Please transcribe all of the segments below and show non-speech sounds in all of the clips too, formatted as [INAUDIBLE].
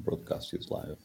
broadcast is live.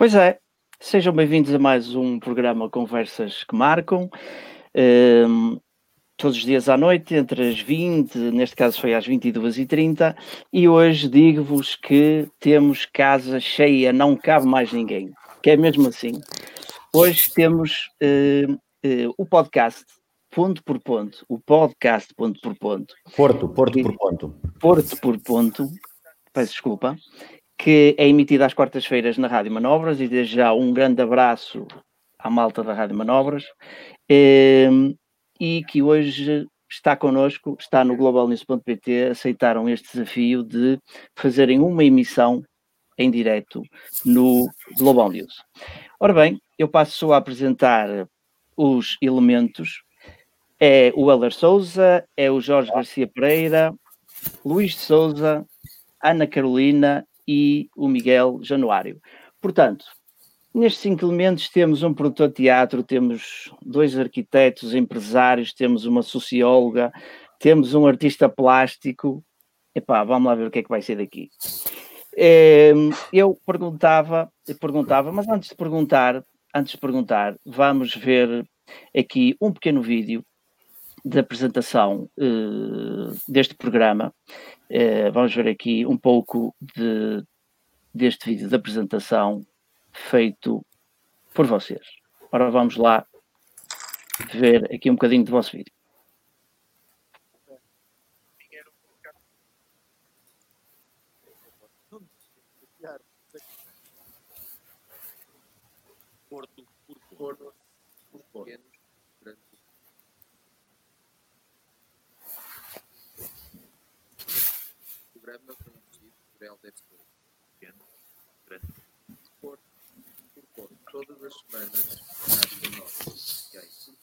Pois é, sejam bem-vindos a mais um programa Conversas que Marcam. Um, todos os dias à noite, entre as 20, neste caso foi às 22h30, e hoje digo-vos que temos casa cheia, não cabe mais ninguém, que é mesmo assim. Hoje temos uh, uh, o podcast ponto por ponto, o podcast ponto por ponto. Porto, Porto por ponto. Porto por ponto, peço desculpa, que é emitida às quartas-feiras na Rádio Manobras, e desde já um grande abraço à malta da Rádio Manobras, ehm, e que hoje está connosco, está no globalnews.pt, aceitaram este desafio de fazerem uma emissão em direto no Global News. Ora bem, eu passo a apresentar os elementos. É o Helder Souza, é o Jorge Garcia Pereira, Luís de Souza, Ana Carolina e o Miguel Januário. Portanto, nestes cinco elementos temos um produtor de teatro, temos dois arquitetos, empresários, temos uma socióloga, temos um artista plástico. Epá, vamos lá ver o que é que vai ser daqui. Ehm, eu perguntava, perguntava, mas antes de perguntar, antes de perguntar, vamos ver aqui um pequeno vídeo de apresentação uh, deste programa Uh, vamos ver aqui um pouco de, deste vídeo de apresentação feito por vocês. Ora, vamos lá ver aqui um bocadinho do vosso vídeo. Porto por Porto, por Porto. programa produzido por Helder Souza. Pequeno, grande, Porto, por Porto, todas as semanas,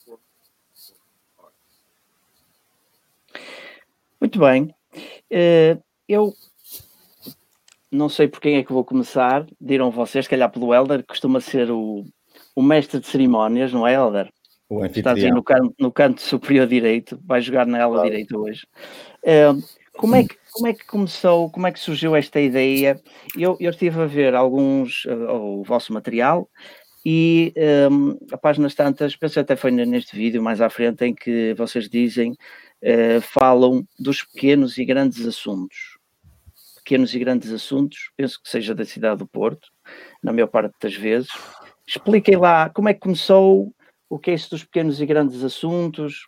Porto, Muito bem. Uh, eu não sei por quem é que vou começar. Diram vocês, se calhar pelo Helder, que costuma ser o, o mestre de cerimónias, não é, Helder? O Estás aí no canto, no canto superior direito, vai jogar na ala claro. direita hoje. Uh, como é, que, como é que começou, como é que surgiu esta ideia? Eu, eu estive a ver alguns, uh, o vosso material, e um, a páginas tantas, penso até foi neste vídeo mais à frente, em que vocês dizem, uh, falam dos pequenos e grandes assuntos. Pequenos e grandes assuntos, penso que seja da cidade do Porto, na maior parte das vezes. Expliquem lá como é que começou, o que é isso dos pequenos e grandes assuntos.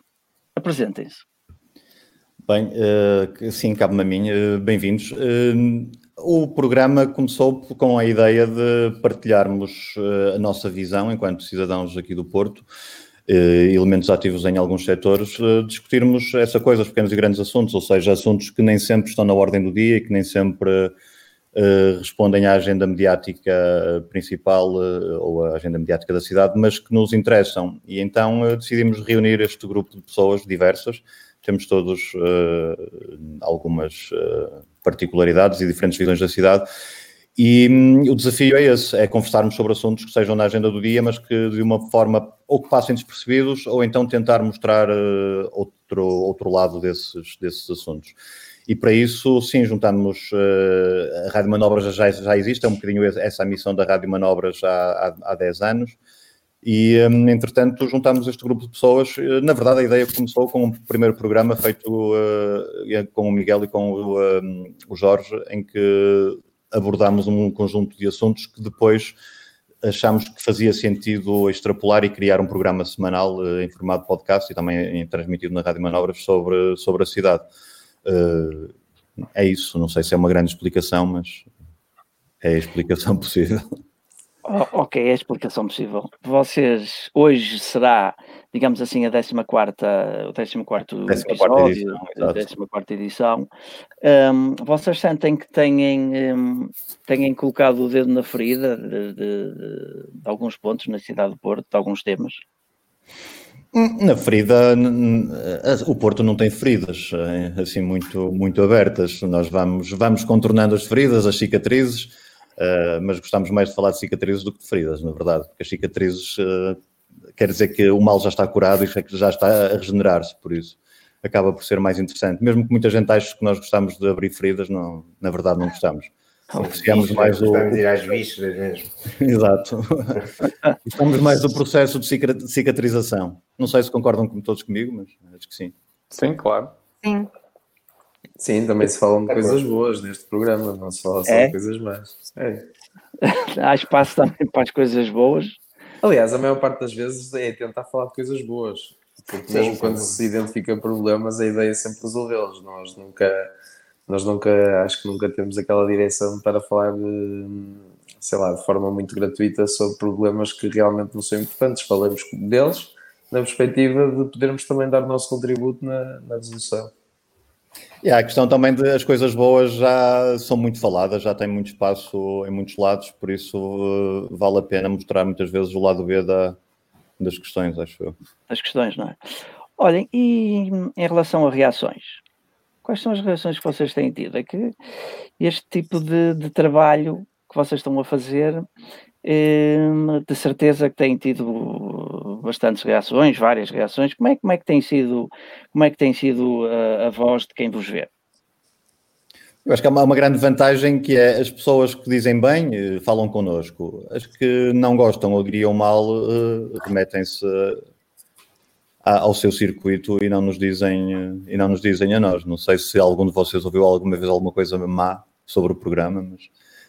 Apresentem-se. Bem, uh, sim, cabe-me a mim. Uh, Bem-vindos. Uh, o programa começou com a ideia de partilharmos a nossa visão enquanto cidadãos aqui do Porto, elementos ativos em alguns setores, discutirmos essa coisa, os pequenos e grandes assuntos, ou seja, assuntos que nem sempre estão na ordem do dia e que nem sempre respondem à agenda mediática principal ou à agenda mediática da cidade, mas que nos interessam. E então decidimos reunir este grupo de pessoas diversas temos todos uh, algumas uh, particularidades e diferentes visões da cidade. E um, o desafio é esse, é conversarmos sobre assuntos que sejam na agenda do dia, mas que de uma forma ou que passem despercebidos, ou então tentar mostrar uh, outro, outro lado desses, desses assuntos. E para isso, sim, juntamos a Rádio Manobras já, já existe, é um bocadinho essa a missão da Rádio Manobras há, há, há 10 anos, e, um, entretanto, juntámos este grupo de pessoas. Eh, na verdade, a ideia começou com um primeiro programa feito uh, com o Miguel e com o, um, o Jorge, em que abordámos um conjunto de assuntos que depois achámos que fazia sentido extrapolar e criar um programa semanal uh, em formato podcast e também transmitido na Rádio Manobras sobre, sobre a cidade. Uh, é isso, não sei se é uma grande explicação, mas é a explicação [LAUGHS] possível. Oh, ok, é a explicação possível. Vocês, hoje será, digamos assim, a 14 o 14 episódio, edição, a 14 edição. Um, vocês sentem que têm, um, têm colocado o dedo na ferida de, de, de, de alguns pontos na cidade do Porto, de alguns temas? Na ferida, o Porto não tem feridas é, assim muito, muito abertas. Nós vamos, vamos contornando as feridas, as cicatrizes, uh, mas gostamos mais de falar de cicatrizes do que de feridas, na verdade, porque as cicatrizes uh, quer dizer que o mal já está curado e que já está a regenerar-se, por isso acaba por ser mais interessante. Mesmo que muita gente ache que nós gostamos de abrir feridas, não, na verdade não gostamos. Apreciamos mais o. ir às vísceras mesmo. [LAUGHS] Exato. [LAUGHS] Estamos mais do processo de cicatrização. Não sei se concordam com todos comigo, mas acho que sim. Sim, claro. Sim. Sim, também se falam de coisas boas neste programa, não se fala só é? de coisas más. É. [LAUGHS] Há espaço também para as coisas boas. Aliás, a maior parte das vezes é tentar falar de coisas boas. Porque mesmo sim, quando sim. se identifica problemas, a ideia é sempre resolvê-los. Nós nunca nós nunca, acho que nunca temos aquela direção para falar de, sei lá, de forma muito gratuita sobre problemas que realmente não são importantes. Falamos deles na perspectiva de podermos também dar o nosso contributo na, na resolução. E a questão também de as coisas boas já são muito faladas, já têm muito espaço em muitos lados, por isso uh, vale a pena mostrar muitas vezes o lado B da, das questões, acho eu. Das questões, não é? Olhem, e em relação a reações? Quais são as reações que vocês têm tido? É que este tipo de, de trabalho que vocês estão a fazer, de certeza que têm tido bastantes reações, várias reações. Como é, como é que tem sido, como é que tem sido a, a voz de quem vos vê? Eu acho que há uma, grande vantagem que é as pessoas que dizem bem eh, falam connosco. As que não gostam ou diriam mal uh, remetem-se ao seu circuito e não nos dizem e não nos dizem a nós. Não sei se algum de vocês ouviu alguma vez alguma coisa má sobre o programa, mas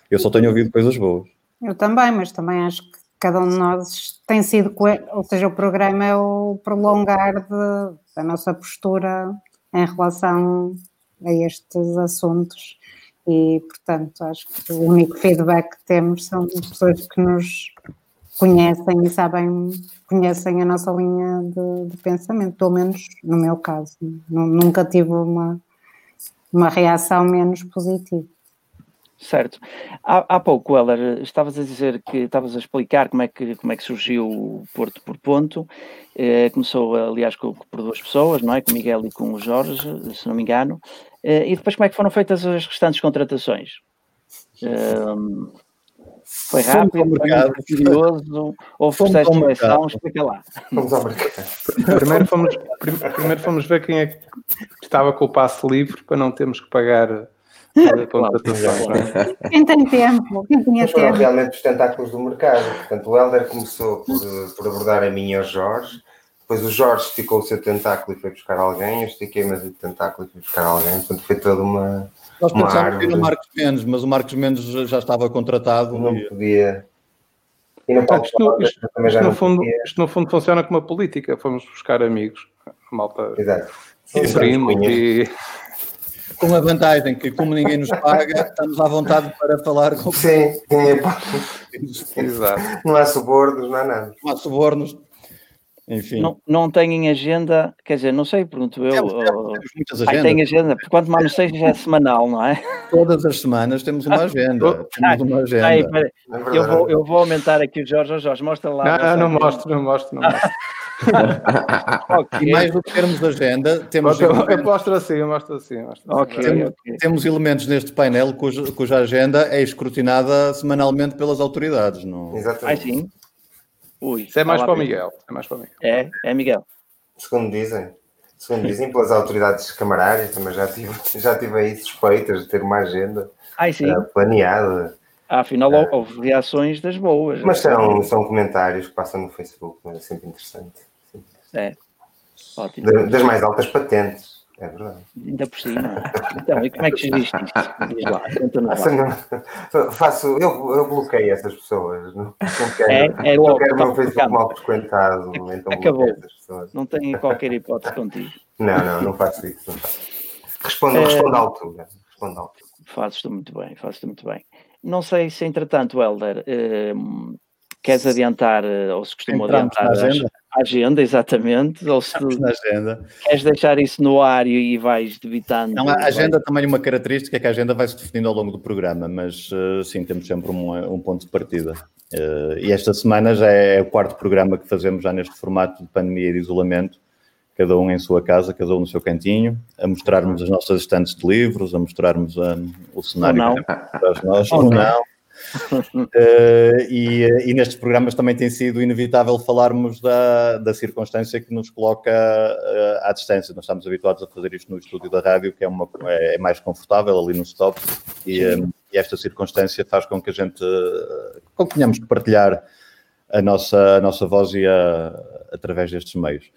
eu só tenho ouvido coisas boas. Eu também, mas também acho que cada um de nós tem sido, ou seja, o programa é o prolongar de, da nossa postura em relação a estes assuntos e, portanto, acho que o único feedback que temos são pessoas que nos conhecem e sabem, conhecem a nossa linha de, de pensamento, pelo menos no meu caso. Nunca tive uma, uma reação menos positiva. Certo. Há, há pouco, Heller, estavas a dizer que estavas a explicar como é que, como é que surgiu o Porto por Ponto. Eh, começou, aliás, com, por duas pessoas, não é? Com o Miguel e com o Jorge, se não me engano. Eh, e depois como é que foram feitas as restantes contratações? Eh, foi rápido, mercado. curioso, houve processo de seleção, explica lá. Vamos ao mercado. Primeiro fomos, primeiro fomos ver quem é que estava com o passe livre para não termos que pagar? Quem tem tempo, quem tinha tempo. Foram realmente os tentáculos do mercado. Portanto, o Helder começou por, por abordar a mim e ao Jorge. Depois o Jorge esticou o seu tentáculo e foi buscar alguém. Eu estiquei mas o tentáculo e fui buscar alguém. Portanto, foi toda uma nós pensávamos que era o Marcos Mendes, mas o Marcos Mendes já estava contratado. Não e... podia. E não pode isto, falar, isto, isto, no fundo, isto, no fundo, funciona como uma política. Fomos buscar amigos, malta. Exato. Primo e. Com a vantagem que, como ninguém nos paga, estamos à vontade para falar com. Sim, sim. É Exato. Não há subornos, não há nada. Não há subornos. Enfim. Não, não têm agenda, quer dizer, não sei, pergunto eu. Temos, temos, temos muitas agendas. tem agenda, porque quanto mais não seja, já é semanal, não é? Todas as semanas temos uma agenda. temos uma agenda. Aí, é eu, vou, eu vou aumentar aqui o Jorge. Oh, Jorge, mostra lá. Não, não, não mostro, não mostro, não mostro. [LAUGHS] [LAUGHS] okay. E mais do que termos agenda, temos. Eu, eu mostro assim, eu mostro assim. Eu mostro assim. Okay, temos, okay. temos, elementos neste painel cuja, cuja agenda é escrutinada semanalmente pelas autoridades. Não... Exatamente. Ah, sim. Ui, Isso é mais para o Miguel. É mais para o Miguel. É, é Miguel. Segundo dizem. Segundo dizem pelas autoridades camarárias, também já tive, [LAUGHS] já tive aí suspeitas de ter uma agenda Ai. Uh, planeada. Ah, afinal, houve reações das boas. Mas são, são comentários que passam no Facebook, mas é sempre interessante. É, ótimo. Das mais altas patentes. É verdade. Ainda por cima. Então, e como é que geriste isto? Diz lá, lá. Faço, eu, eu bloqueio essas pessoas. Não, quero, é, é não quero o meu Facebook mal frequentado. Então Acabou. Não tenho qualquer hipótese contigo. Não, não, não faço isso. Não faço. Respondo, é, respondo à altura. Respondo à altura. Fazes-te muito bem, fazes-te muito bem. Não sei se, entretanto, Helder, hum, queres adiantar, eh, ou se costuma Entramos adiantar na agenda. Agenda, exatamente, ou se Estamos na agenda. queres deixar isso no ar e vais debitando. Não, a agenda também uma característica é que a agenda vai se definindo ao longo do programa, mas eh, sim, temos sempre um, um ponto de partida. Eh, e esta semana já é o quarto programa que fazemos já neste formato de pandemia e de isolamento, cada um em sua casa, cada um no seu cantinho, a mostrarmos as nossas estantes de livros, a mostrarmos ah, o cenário Ou não. que temos para nós, Ou ou não. não. [LAUGHS] Eh, e, eh, e nestes programas também tem sido inevitável falarmos da, da circunstância que nos coloca eh, à distância. Nós estamos habituados a fazer isto no estúdio da rádio, que é, uma, é mais confortável ali no stop, e, eh, e esta circunstância faz com que a gente com que tenhamos que partilhar a nossa, a nossa voz e a, através destes meios.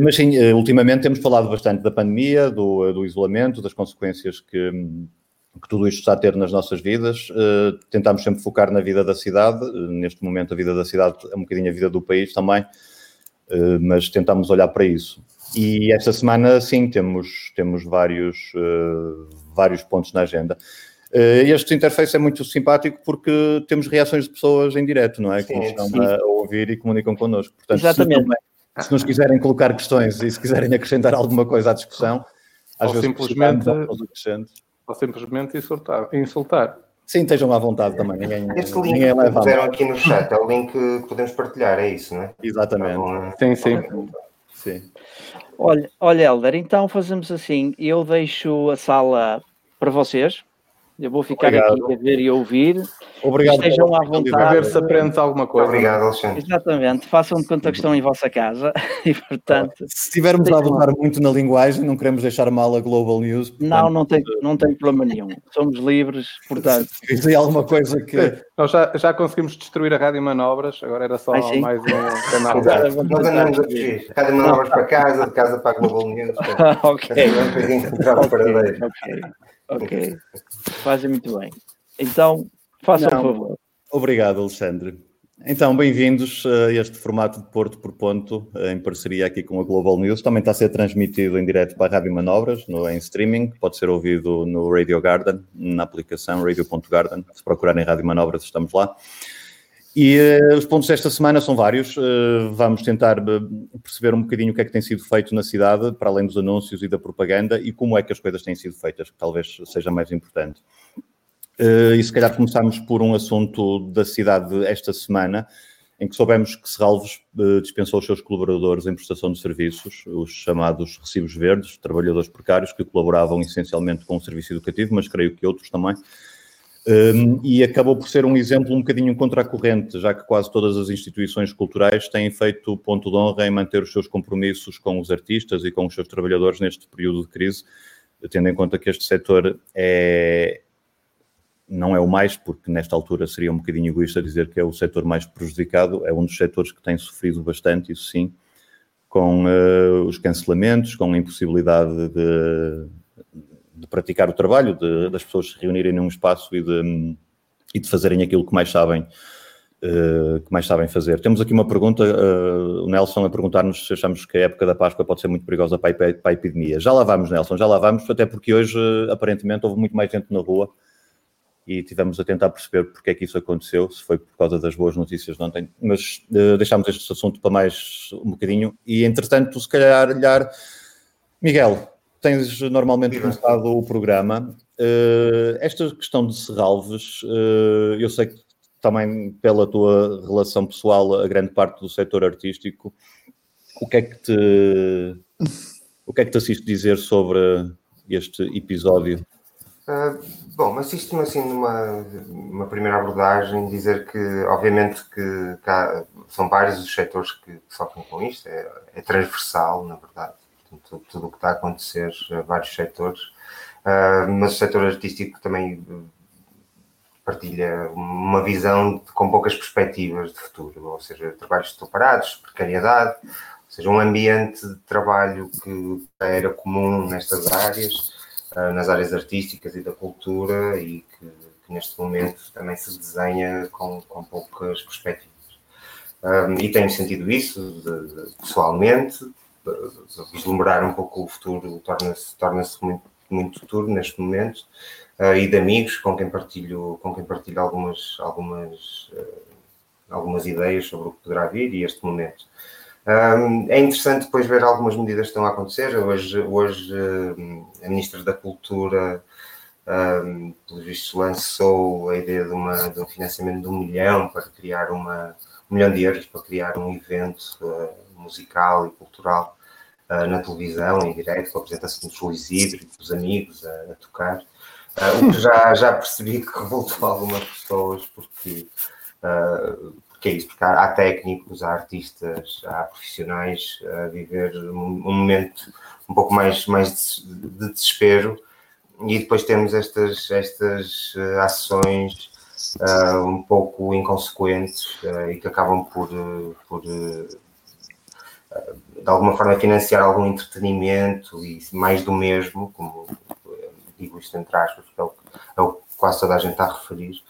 Mas sim, ultimamente temos falado bastante da pandemia, do, do isolamento, das consequências que, que tudo isto está a ter nas nossas vidas. Eh, Tentámos sempre focar na vida da cidade. Eh, Neste momento, a vida da cidade é um bocadinho a vida do país também, eh, mas tentámos olhar para isso. E esta semana, sim, temos, temos vários, vários pontos na agenda. Este interface é muito simpático porque temos reações de pessoas em direto, não é? Que Sim, nos estão sim. a ouvir e comunicam connosco. Portanto, Exatamente. Se, também- se nos quiserem colocar questões e se quiserem acrescentar [LAUGHS] alguma coisa à discussão, às Ou vezes simplesmente- Ou simplesmente insultar. insultar. Sim, estejam à vontade também. Ninguém, Este link ninguém que puseram aqui no chat é o link que podemos partilhar, é isso, não é? Exatamente. Bom, Sim, sim. Sim. Olha, olha, Helder, então fazemos assim: eu deixo a sala para vocês. Eu vou ficar Obrigado. aqui a ver e a ouvir. Obrigado. Estejam à A vontade. ver se aprendes alguma coisa. Obrigado, Alexandre. Exatamente, façam de conta que estão em vossa casa [LAUGHS] e, portanto, Se estivermos a abusar muito na linguagem, não queremos deixar mal a Global News. não, não tem, não tem problema nenhum. Somos livres, portanto, Se alguma coisa que. Nós já, já conseguimos destruir a Rádio Manobras, agora era só Ai, sim. mais um [LAUGHS] canal. Exato. Nós andamos a fugir. Cada manobras para casa, de casa para a Global News. portanto, [LAUGHS] ok. Vamos encontrar o paradeiro. Ok, ok. Fazem muito bem. Então, façam Não. um favor. Obrigado, Alexandre. Então, bem-vindos a este formato de Porto por Ponto, eh, em parceria aqui com a Global News. Também está a ser transmitido em direto para a Rádio Manobras, no, em streaming. Pode ser ouvido no Radio Garden, na aplicação radio.garden. Se procurarem Rádio Manobras, estamos lá. E eh, os pontos desta semana são vários. Eh, vamos tentar eh, perceber um bocadinho o que é que tem sido feito na cidade, para além dos anúncios e da propaganda, e como é que as coisas têm sido feitas, que talvez seja mais importante. Eh, e se calhar começamos por um assunto da cidade esta semana, em que soubemos que Serralves dispensou os seus colaboradores em prestação de serviços, os chamados recibos verdes, trabalhadores precários que colaboravam essencialmente com o serviço educativo, mas creio que outros também. Um, e acabou por ser um exemplo um bocadinho contra a corrente, já que quase todas as instituições culturais têm feito ponto de honra em manter os seus compromissos com os artistas e com os seus trabalhadores neste período de crise, tendo em conta que este setor é, não é o mais, porque nesta altura seria um bocadinho egoísta dizer que é o setor mais prejudicado, é um dos setores que tem sofrido bastante, isso sim, com uh, os cancelamentos, com a impossibilidade de, de praticar o trabalho, de, das pessoas se reunirem num espaço e de, e de fazerem aquilo que mais sabem. Uh, que mais sabem fazer. Temos aqui uma pergunta, uh, o Nelson a perguntar-nos se achamos que a época da Páscoa pode ser muito perigosa para a, para a epidemia. Já lá vamos, Nelson, já lá vamos, até porque hoje, uh, aparentemente, houve muito mais gente na rua e tivemos a tentar perceber porque é que isso aconteceu, se foi por causa das boas notícias de ontem, mas deixámos este assunto para mais um bocadinho e, entretanto, se calhar. Miguel, tens normalmente começado o programa. esta questão de Serralves, eu sei que também pela tua relação pessoal a grande parte do setor artístico, o que é que te o que é que te assiste dizer sobre este episódio? Uh, bom, assisto-me assim numa uma primeira abordagem, dizer que obviamente que cá, são vários os setores que, que sofrem com isto, é, é transversal, na verdade, Portanto, tudo o que está a acontecer, vários setores, uh, mas o setor artístico também partilha uma visão de, com poucas perspectivas de futuro, ou seja, trabalhos parados, precariedade, ou seja, um ambiente de trabalho que era comum nestas áreas, uh, nas áreas artísticas e da cultura e que, que neste momento também se desenha com, com poucas perspectivas. Um, e tenho sentido isso de, de, pessoalmente, vislumbrar um pouco o futuro torna-se torna muito, muito duro neste momento, uh, e de amigos com quem partilho, com quem partilho algumas, algumas, uh, algumas ideias sobre o que poderá vir e este momento. Um, é interessante depois ver algumas medidas que estão a acontecer. Hoje, hoje a Ministra da Cultura, um, pelo visto, lançou a ideia de, uma, de um financiamento de um milhão para criar uma, um milhão de euros para criar um evento uh, musical e cultural uh, na televisão, em direto, com a apresentação dos Luís Hidro e dos amigos a, a tocar. Uh, o que já, [LAUGHS] já percebi que revoltou algumas pessoas, porque, uh, porque é isso, porque há, há, técnicos, há artistas, há profissionais a viver um, um momento um pouco mais, mais de, de, desespero e depois temos estas, estas uh, ações um pouco inconsequentes e que acabam por, por de alguma forma financiar algum entretenimento e mais do mesmo, como digo isto entre aspas, que é o, é o que quase toda a gente está a referir,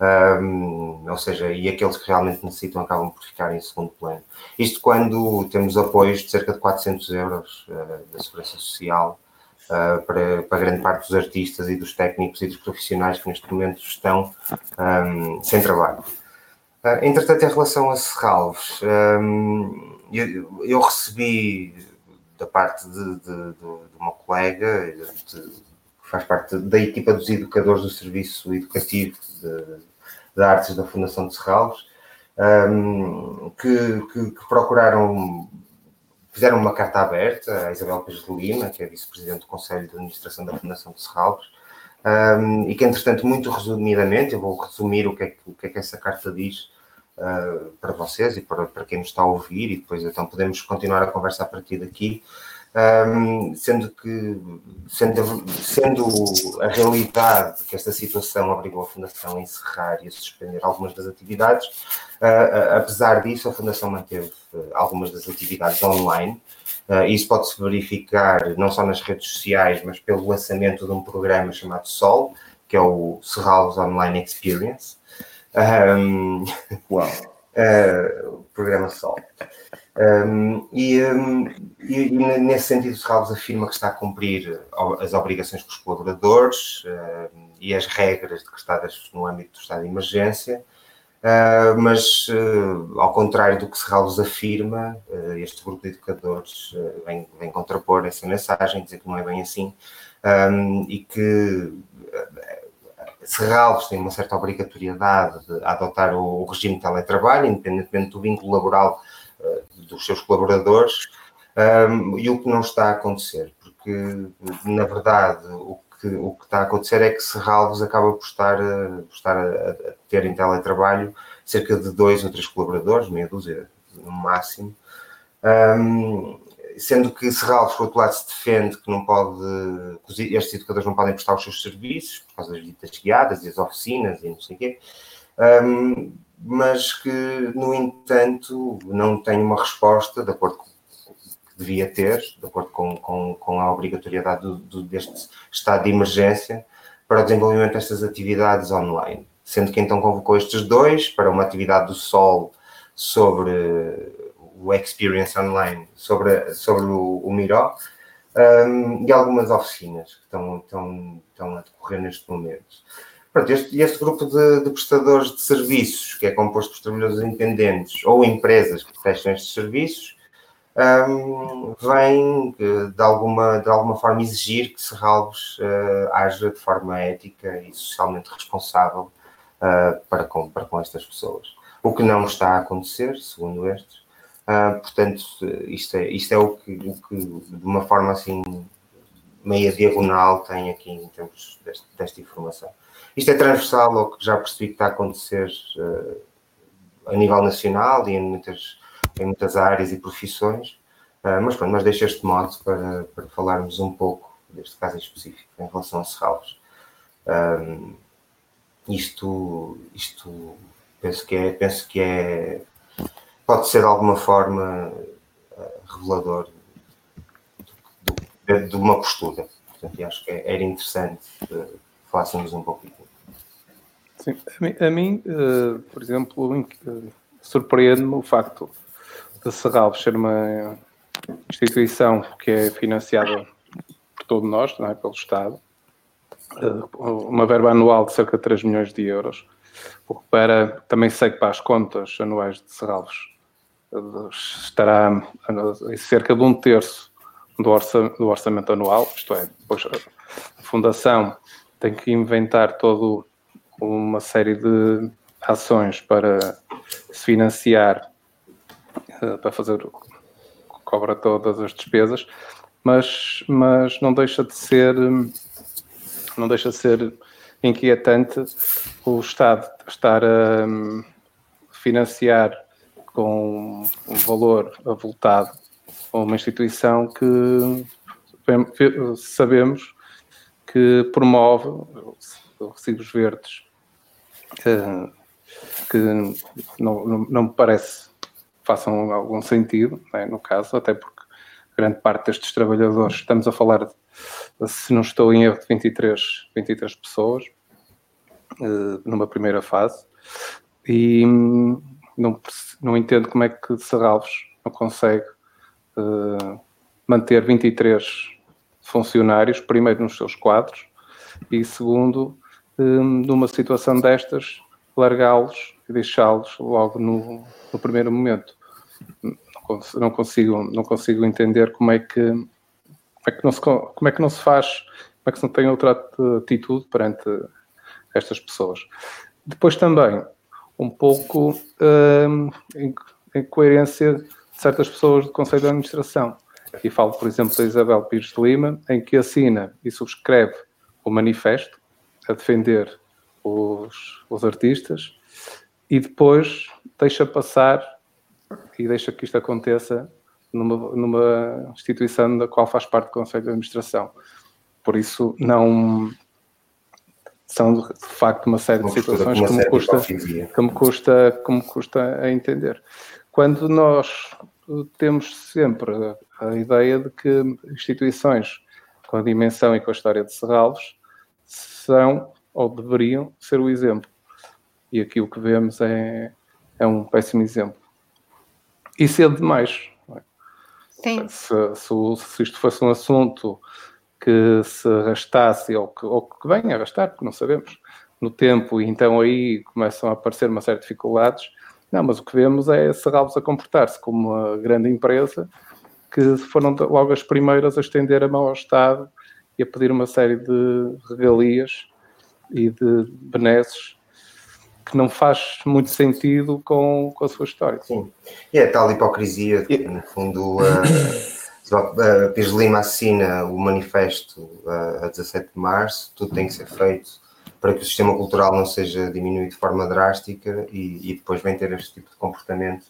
um, ou seja, e aqueles que realmente necessitam acabam por ficar em segundo plano. Isto quando temos apoios de cerca de 400 euros uh, da Segurança Social uh, para, para grande parte dos artistas e dos técnicos e dos profissionais que neste momento estão um, sem trabalho. Uh, entretanto, em relação a Serralves, um, eu, eu, recebi da parte de, de, de uma colega, de, faz parte da equipa dos educadores do Serviço Educativo de Artes da Fundação de Serralves, um, que, que, que, procuraram, fizeram uma carta aberta à Isabel Pires de Lima, que é vice-presidente do Conselho de Administração da Fundação de Serralves, um, e que, entretanto, muito resumidamente, eu vou resumir o que é que, o que, é que essa carta diz uh, para vocês e para, para quem nos está a ouvir, e depois então podemos continuar a conversa a partir daqui um, sendo que, sendo, sendo a realidade que esta situação obrigou a Fundação a encerrar e a suspender algumas das atividades, uh, apesar disso, a Fundação manteve algumas das atividades online. Uh, isso pode-se verificar não só nas redes sociais, mas pelo lançamento de um programa chamado SOL, que é o Serralves Online Experience. Um, Uau! uh, [LAUGHS] o programa SOL. Um, e, um, e, e, nesse sentido, o Serralves afirma que está a cumprir as obrigações com os colaboradores uh, e as regras decretadas no âmbito do estado de emergência, uh, mas, uh, ao contrário do que Serralves afirma, este grupo de educadores vem, vem, contrapor essa mensagem, dizer que não é bem assim, um, e que Serralves tem uma certa obrigatoriedade de adotar o regime de teletrabalho, independentemente do vínculo laboral eh, dos seus colaboradores um, e o que não está a acontecer, porque na verdade o que, o que está a acontecer é que Serralves acaba por estar, a, por estar a, a, ter em teletrabalho cerca de dois ou três colaboradores, meia dúzia no máximo, um, sendo que Serralves, por outro lado, se defende que não pode, que estes educadores não podem prestar os seus serviços por causa das visitas guiadas e as oficinas e não sei o quê. Um, mas que, no entanto, não tem uma resposta de acordo com que devia ter, de acordo com, com, com a obrigatoriedade do, do, deste estado de emergência para o desenvolvimento destas atividades online. Sendo que então convocou estes dois para uma atividade do Sol sobre o Experience Online, sobre, sobre o, o Miro, um, e algumas oficinas que estão, estão, estão a decorrer neste momento. Pronto, este, este grupo de, de, prestadores de serviços, que é composto por trabalhadores independentes ou empresas que prestam estes serviços, um, vem de alguma, de alguma forma exigir que Serralves uh, haja de forma ética e socialmente responsável uh, para, com, para com estas pessoas. O que não está a acontecer, segundo estes. Uh, portanto, isto é, isto é o, que, o que, de uma forma assim, meia diagonal, tem aqui em termos deste, desta informação. Isto é transversal ao que já percebi que está a acontecer uh, a nível nacional e em muitas, em muitas áreas e profissões, uh, mas pronto, mas deixo este modo para, para falarmos um pouco deste caso em específico, em relação a Serralves. Um, isto, isto penso que é, penso que é, pode ser de alguma forma uh, revelador de, de, uma postura. Portanto, acho que era interessante uh, falássemos um pouquinho. Sim, a mim, a mim uh, por exemplo, surpreende-me o facto de Serralves ser uma instituição que é financiada por todos nós, não é? pelo Estado, uma verba anual de cerca de 3 milhões de euros, para, também sei que para as contas anuais de Serralvos estará em cerca de um terço do, orça, do orçamento anual, isto é, depois a Fundação tem que inventar toda uma série de ações para se financiar, eh, para fazer, cobra todas as despesas, mas, mas não deixa de ser não deixa de ser inquietante o Estado estar a hum, financiar com um valor avultado uma instituição que sabemos que promove recibos verdes que, que não, não, me parece façam algum sentido, é? no caso, até porque grande parte destes trabalhadores, estamos a falar, de, se não estou em erro, de 23, 23 pessoas, uh, numa primeira fase, e não, não entendo como é que Serralves não consegue uh, manter 23 funcionários, primeiro nos seus quadros, e segundo, um, numa situação destas, largá-los e deixá-los logo no, no primeiro momento não consigo, não consigo entender como é que como é que não se, como é que não se faz, como é que se não tem outra atitude perante estas pessoas. Depois também, um pouco em, em, coerência de certas pessoas do Conselho de Administração. E falo, por exemplo, da Isabel Pires de Lima, em que assina e subscreve o manifesto a defender os, os artistas e depois deixa passar e deixa que isto aconteça numa, numa instituição da qual faz parte do Conselho de Administração. Por isso, não são de facto uma série de situações que me, custa, que, me custa, que me custa a entender. Quando nós temos sempre a ideia de que instituições com a dimensão e com a história de Serralves são ou deveriam ser o exemplo. E aqui o que vemos é, é um péssimo exemplo e cedo demais. É? Sim. Se, se, se, isto fosse um assunto que se arrastasse ou que, ou que venha a arrastar, porque não sabemos, no tempo, e então aí começam a aparecer uma série de dificuldades. Não, mas o que vemos é Serralves a comportar-se como uma grande empresa que foram logo as primeiras a estender a mão ao Estado e a pedir uma série de regalias e de benesses que não faz muito sentido com, com a sua história. Sim, e é tal hipocrisia que, no fundo, a, [LAUGHS] a Pires Lima assina o manifesto a, a 17 de março, tudo tem que ser feito para que o sistema cultural não seja diminuído de forma drástica e, e depois vem ter este tipo de comportamento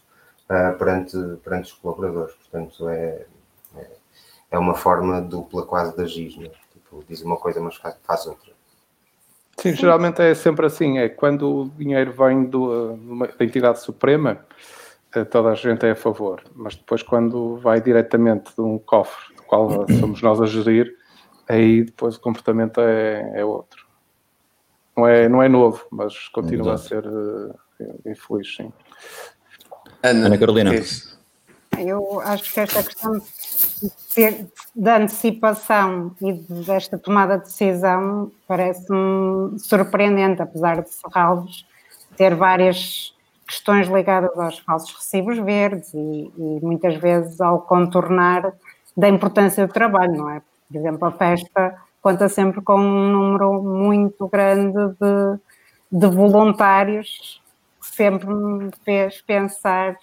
uh, perante, perante os colaboradores. Portanto, é, é, é, uma forma dupla quase de agir, né? tipo, diz uma coisa mas faz, outra. Sim, geralmente é sempre assim, é quando o dinheiro vem do, da entidade suprema, eh, toda a gente é a favor, mas depois quando vai diretamente de um cofre, do qual [CLEARS THROAT] somos nós a gerir, aí depois o comportamento é, é outro. Não é, não é novo, mas continua Exato. a ser uh, infeliz, sim. Ana, Ana Carolina. Eu acho que esta questão da antecipação e desta tomada de decisão parece-me surpreendente, apesar de Serralves ter várias questões ligadas aos falsos recibos verdes e, e, muitas vezes ao contornar da importância do trabalho, não é? Por exemplo, a festa conta sempre com um número muito grande de, de voluntários que sempre me fez pensar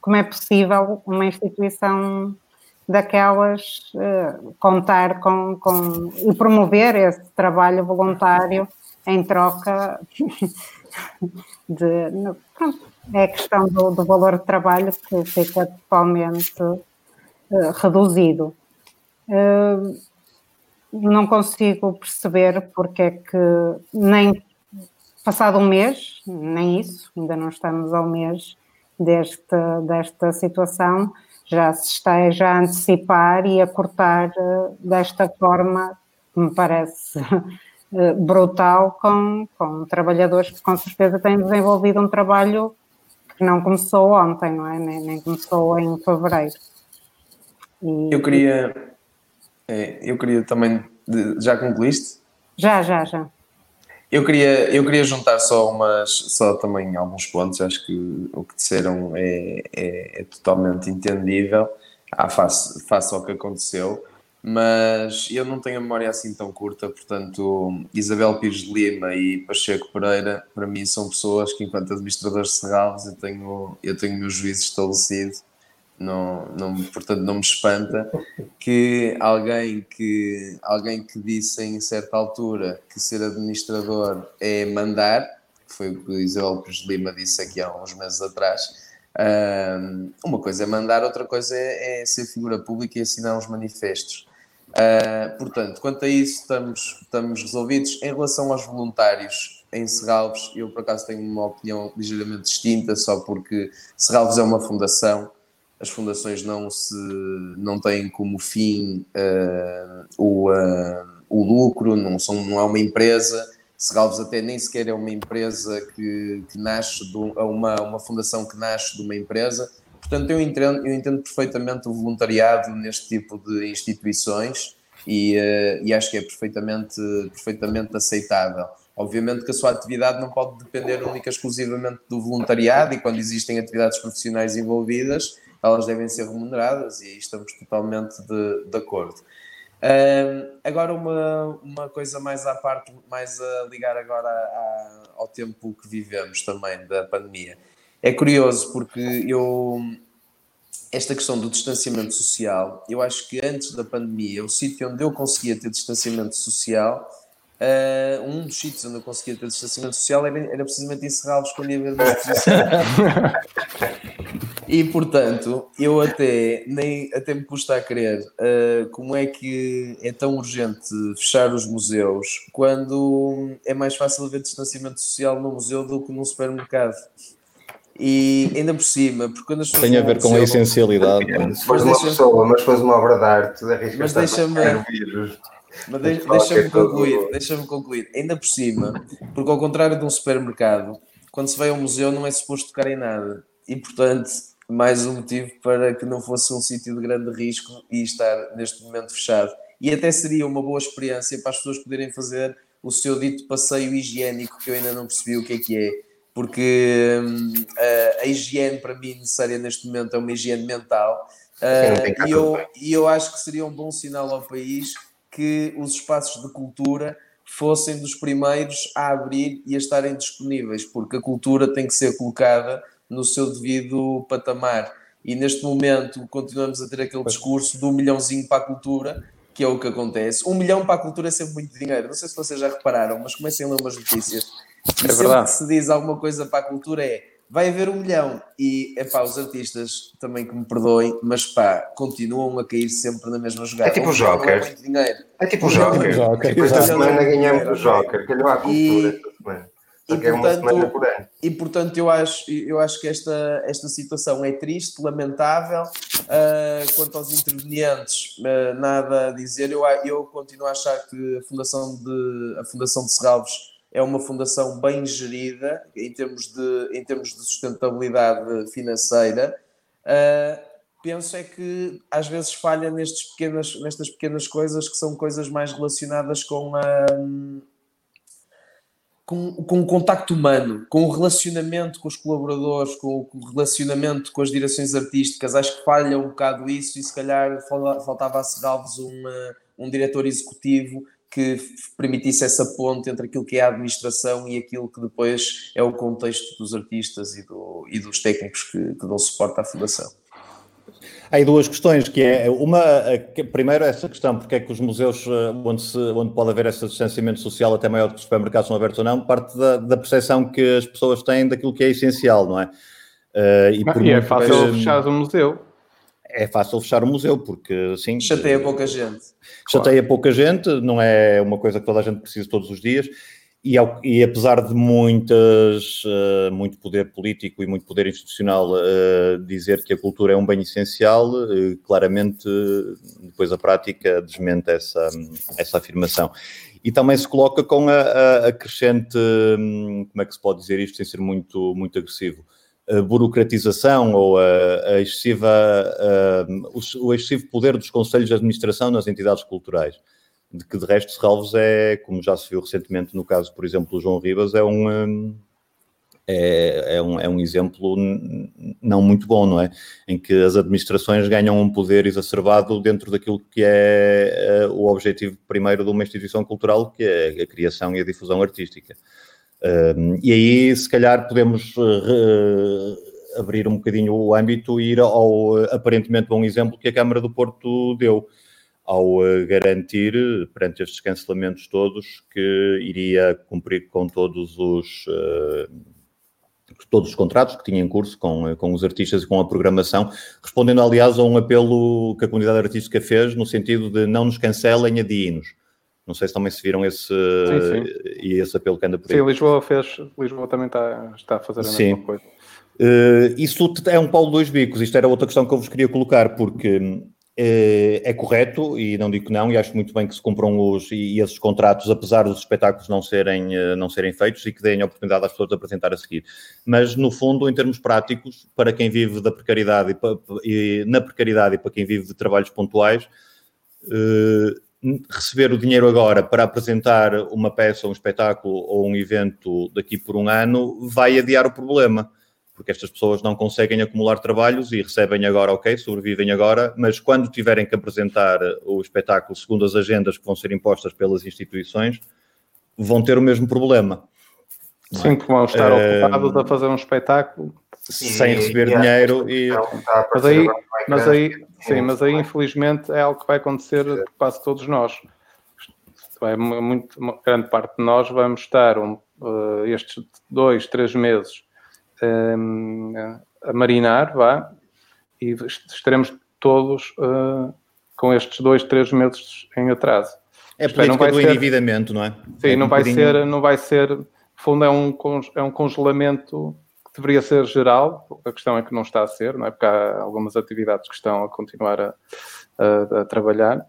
como é possível uma instituição daquelas uh, contar com, com e promover esse trabalho voluntário em troca de pronto, é a questão do, do, valor de trabalho que fica totalmente uh, reduzido. Uh, não consigo perceber porque é que nem passado um mês, nem isso, ainda não estamos ao mês, deste, desta situação já se esteja a antecipar e a cortar eh, desta forma, me parece brutal, com, com trabalhadores que com certeza têm desenvolvido um trabalho que não começou ontem, não é? Nem, nem começou em fevereiro. E, eu queria, é, eu queria também, já concluíste? Já, já, já. Eu queria, eu queria juntar só umas, só também alguns pontos, acho que o que disseram é, é, é totalmente entendível face, face ao que aconteceu, mas eu não tenho a memória assim tão curta, portanto, Isabel Pires de Lima e Pacheco Pereira, para mim, são pessoas que, enquanto administradores de Serralves, eu tenho, eu tenho o meu juízo estabelecido não, não, portanto não me espanta que alguém que alguém que disse em certa altura que ser administrador é mandar, que foi o que Isabel Cruz Lima disse aqui há uns meses atrás. uma coisa é mandar, outra coisa é, é, ser figura pública e assinar uns manifestos. Uh, portanto, quanto a isso, estamos, estamos resolvidos. Em relação aos voluntários em Serralves, eu por acaso tenho uma opinião ligeiramente distinta, só porque Serralves é uma fundação as fundações não, se, não têm como fim uh, o, uh, o lucro, não, são, não é uma empresa. Serralves até nem sequer é uma empresa que, que nasce, de uma, uma fundação que nasce de uma empresa. Portanto, eu entendo, eu entendo perfeitamente o voluntariado neste tipo de instituições e, uh, e acho que é perfeitamente, perfeitamente aceitável. Obviamente que a sua atividade não pode depender única e exclusivamente do voluntariado e quando existem atividades profissionais envolvidas, elas devem ser remuneradas e estamos totalmente de, de acordo. Um, agora uma, uma coisa mais à parte, mais a ligar agora ao tempo que vivemos também da pandemia. É curioso porque eu esta questão do distanciamento social, eu acho que antes da pandemia, o sítio onde eu conseguia ter distanciamento social Uh, um dos sítios onde eu conseguia ter distanciamento social era, era precisamente encerrá-los quando ia haver uma exposição. e portanto, eu até, nem, até me custa a crer uh, como é que é tão urgente fechar os museus quando é mais fácil haver distanciamento social no museu do que num supermercado. E ainda por cima, porque quando as pessoas. Tem a ver com a essencialidade. Se fores uma pessoa, mas fores uma obra de arte, mas deixa-me. Mas de, deixa-me concluir, deixa-me concluir. Ainda por cima, porque ao contrário de um supermercado, quando se vai ao museu não é suposto tocar em nada. E portanto, mais um motivo para que não fosse um sítio de grande risco e estar neste momento fechado. E até seria uma boa experiência para as pessoas poderem fazer o seu dito passeio higiênico, que eu ainda não percebi o que é que é. Porque hum, a, a, higiene, para mim, necessária neste momento é uma higiene mental. Uh, e, eu, e eu acho que seria um bom sinal ao país que os espaços de cultura fossem dos primeiros a abrir e a estarem disponíveis, porque a cultura tem que ser colocada no seu devido patamar. E neste momento continuamos a ter aquele discurso do um milhãozinho para a cultura, que é o que acontece. Um milhão para a cultura é sempre muito dinheiro. Não sei se vocês já repararam, mas comecem a ler umas notícias. E [LAUGHS] é sempre que se diz alguma coisa para a cultura é vai haver um milhão. E, é pá, os artistas também que me perdoem, mas pá, continuam a cair sempre na mesma jogada. É tipo o Joker. É, é tipo o Joker. Da semana ganhamos o Joker, calhou à cultura e... esta semana. E portanto, é e portanto eu acho, eu acho que esta, esta situação é triste, lamentável. Uh, quanto aos intervenientes, uh, nada a dizer. Eu, eu continuo a achar que a Fundação de, a Fundação de Serralves é uma fundação bem gerida em termos de, em termos de sustentabilidade financeira. Uh, penso é que às vezes falha nestes pequenas, nestas pequenas coisas que são coisas mais relacionadas com a. Com, com o contacto humano, com o relacionamento com os colaboradores, com o relacionamento com as direções artísticas, acho que falha um bocado isso e se calhar faltava a Serralves um, um diretor executivo que permitisse essa ponte entre aquilo que é a administração e aquilo que depois é o contexto dos artistas e, do, e dos técnicos que, que dão suporte à fundação. Há aí duas questões, que é uma, primeiro essa questão, porque é que os museus eh, onde, se, onde pode haver esse distanciamento social até maior do que os supermercados são abertos ou não, parte da, da percepção que as pessoas têm daquilo que é essencial, não é? Uh, e, e é fácil fechar o museu é fácil fechar o museu, porque sim. Chateia pouca gente. Chateia claro. pouca gente, não é uma coisa que toda a gente precisa todos os dias. E, e apesar de muitas, uh, muito poder político e muito poder institucional uh, dizer que a cultura é um bem essencial, uh, claramente depois a prática desmente essa, essa afirmação. E também se coloca com a, a, a crescente, hum, como é que se pode dizer isto sem ser muito, muito agressivo? Burocratização ou a, a excessiva, a, o, o, excessivo poder dos conselhos de administração nas entidades culturais. de que de resto Serralves é, como já se viu recentemente no caso, por exemplo, do João Ribas, é um, é, é, um, é um exemplo não muito bom, não é? Em que as administrações ganham um poder exacerbado dentro daquilo que é uh, o objetivo primeiro de uma instituição cultural, que é a criação e a difusão artística. E aí, se calhar, podemos uh, abrir um bocadinho o âmbito e ir ao aparentemente bom exemplo que a Câmara do Porto deu ao garantir, perante estes cancelamentos todos, que iria cumprir com todos os todos os contratos que tinha em curso com, com os artistas e com a programação, respondendo, aliás, a um apelo que a comunidade artística fez, no sentido de não nos cancelem, adiem-nos. Não sei se também se viram esse, sim, sim. e esse apelo que anda por aí. Sim, Lisboa fez, Lisboa também está, está a fazer a sim. mesma coisa. Uh, isso é um pau de dois bicos. Isto era outra questão que eu vos queria colocar, porque é, é correto e não digo que não, e acho muito bem que se cumpram os, e, esses contratos, apesar dos espetáculos não serem, eh, não serem feitos e que deem a oportunidade às pessoas de apresentar a seguir. Mas, no fundo, em termos práticos, para quem vive da precariedade e, e na precariedade e para quem vive de trabalhos pontuais, receber o dinheiro agora para apresentar uma peça, um espetáculo ou um evento daqui por um ano vai adiar o problema porque estas pessoas não conseguem acumular trabalhos e recebem agora, ok, sobrevivem agora, mas quando tiverem que apresentar o espetáculo segundo as agendas que vão ser impostas pelas instituições, vão ter o mesmo problema. Sim, que vão estar é... ocupados a fazer um espetáculo sem receber e dinheiro e mas aí, mas aí sim, mas aí infelizmente é algo que vai acontecer quase todos nós. É muito uma grande parte de nós vamos estar um, uh, estes dois, três meses um, a marinar, vá, e estaremos todos uh, com estes dois, três meses em atraso. É por não vai do ser, endividamento, não é? Sim, é não, um vai ser, não vai ser, no fundo é um, é um congelamento deveria ser geral, a questão é que não está a ser, não é? Porque há algumas atividades que estão a continuar a, a, a trabalhar,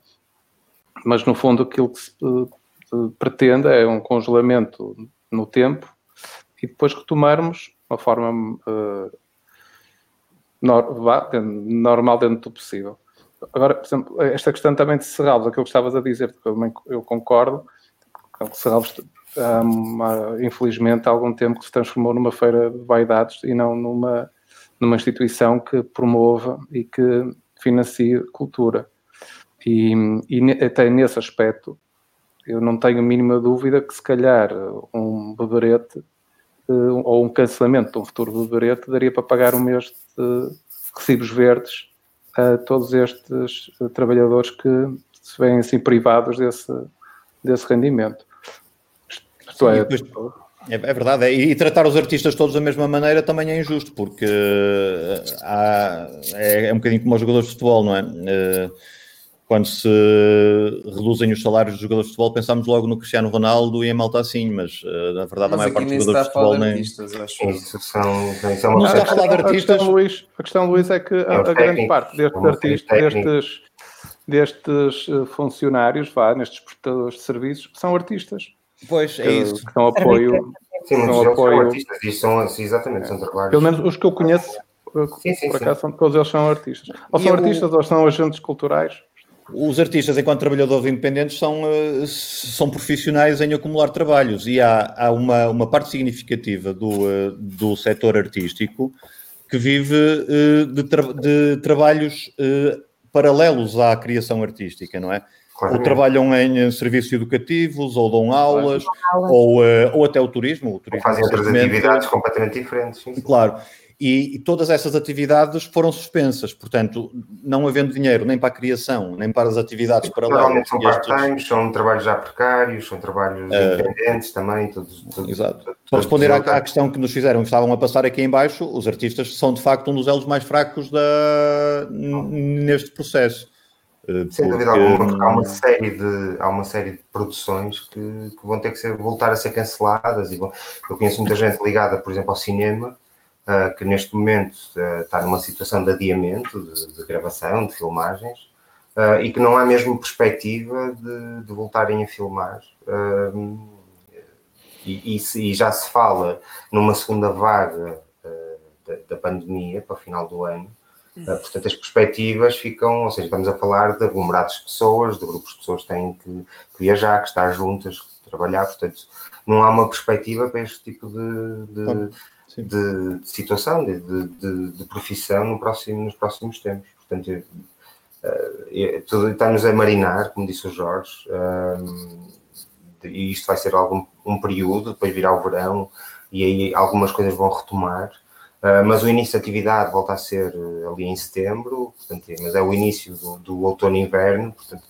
mas no fundo aquilo que se uh, pretende é um congelamento no tempo e depois retomarmos uma forma uh, normal dentro do possível. Agora, por exemplo, esta questão também de Serralves, aquilo que estavas a dizer, eu, também, eu concordo, que Serralves, há, infelizmente, há algum tempo que se transformou numa feira de vaidades e não numa, numa instituição que promova e que financie cultura. E, e até nesse aspecto, eu não tenho a mínima dúvida que, se calhar, um beberete eh, ou um cancelamento de um futuro beberete daria para pagar um mês de recibos verdes a todos estes eh, trabalhadores que se veem assim privados desse, desse rendimento. Isto é, é, é, verdade, é, e tratar os artistas todos da mesma maneira também é injusto, porque eh, há, é, é um bocadinho como os jogadores de futebol, não é? quando se reduzem os salários dos jogadores de futebol, pensamos logo no Cristiano Ronaldo e em Malta assim, mas uh, na verdade mas a maior parte dos jogadores de futebol nem. Artistas, acho. Isso são, isso é não está a falar de artistas. A questão, Luís, a questão, Luís, é que a, a grande parte destes artistas, destes, destes eh, funcionários, vá, nestes prestadores de serviços, são artistas. Pois, é isso. Que são apoio. Sim, são apoio, são artistas e são, assim, exatamente, são trabalhos. Pelo menos os que eu conheço, sim, sim, por acaso, são, todos eles são artistas. Ou e são eu... artistas ou são agentes culturais. Os artistas, enquanto trabalhadores independentes, são, eh, são profissionais em acumular trabalhos e há, há uma, uma parte significativa do, eh, do setor artístico que vive eh, de, tra de trabalhos paralelos à criação artística, não é? Claro. Ou trabalham em serviços educativos, ou dão aulas, claro. ou, ou até o turismo. O turismo ou fazem outras atividades completamente diferentes. Sim. Claro e, e, todas essas atividades foram suspensas, portanto, não havendo dinheiro nem para a criação, nem para as atividades para lá. Normalmente são part-time, são trabalhos já precários, são trabalhos uh, independentes também. Todos, todos, exato. Todos, para responder à, à, questão que nos fizeram, que estavam a passar aqui em baixo, os artistas são de facto um dos elos mais fracos da, neste processo. Eh, Sem dúvida alguma, porque há uma série de, há uma série de produções que, que vão ter que ser, voltar a ser canceladas. E, bom, eu conheço muita gente ligada, por exemplo, ao cinema, uh, que neste momento uh, está numa situação de adiamento de, de gravação, de filmagens, uh, e que não há mesmo perspectiva de, de voltarem a filmar. E, e, e, já se fala numa segunda vaga da, da, pandemia para o final do ano, portanto, as perspectivas ficam, ou seja, estamos a falar de aglomerados de pessoas, de grupos de pessoas que têm que, viajar, que estar juntas, que trabalhar, portanto, não há uma perspectiva para este tipo de, de, de, de situação, de, profissão no próximo, nos próximos tempos. Portanto, uh, tudo estamos a marinar, como disse o Jorge, uh, e isto vai ser algum um período, depois virá o verão, e aí algumas coisas vão retomar. Uh, mas o início da atividade volta a ser uh, ali em setembro, portanto, mas é o início do, do outono e inverno, portanto,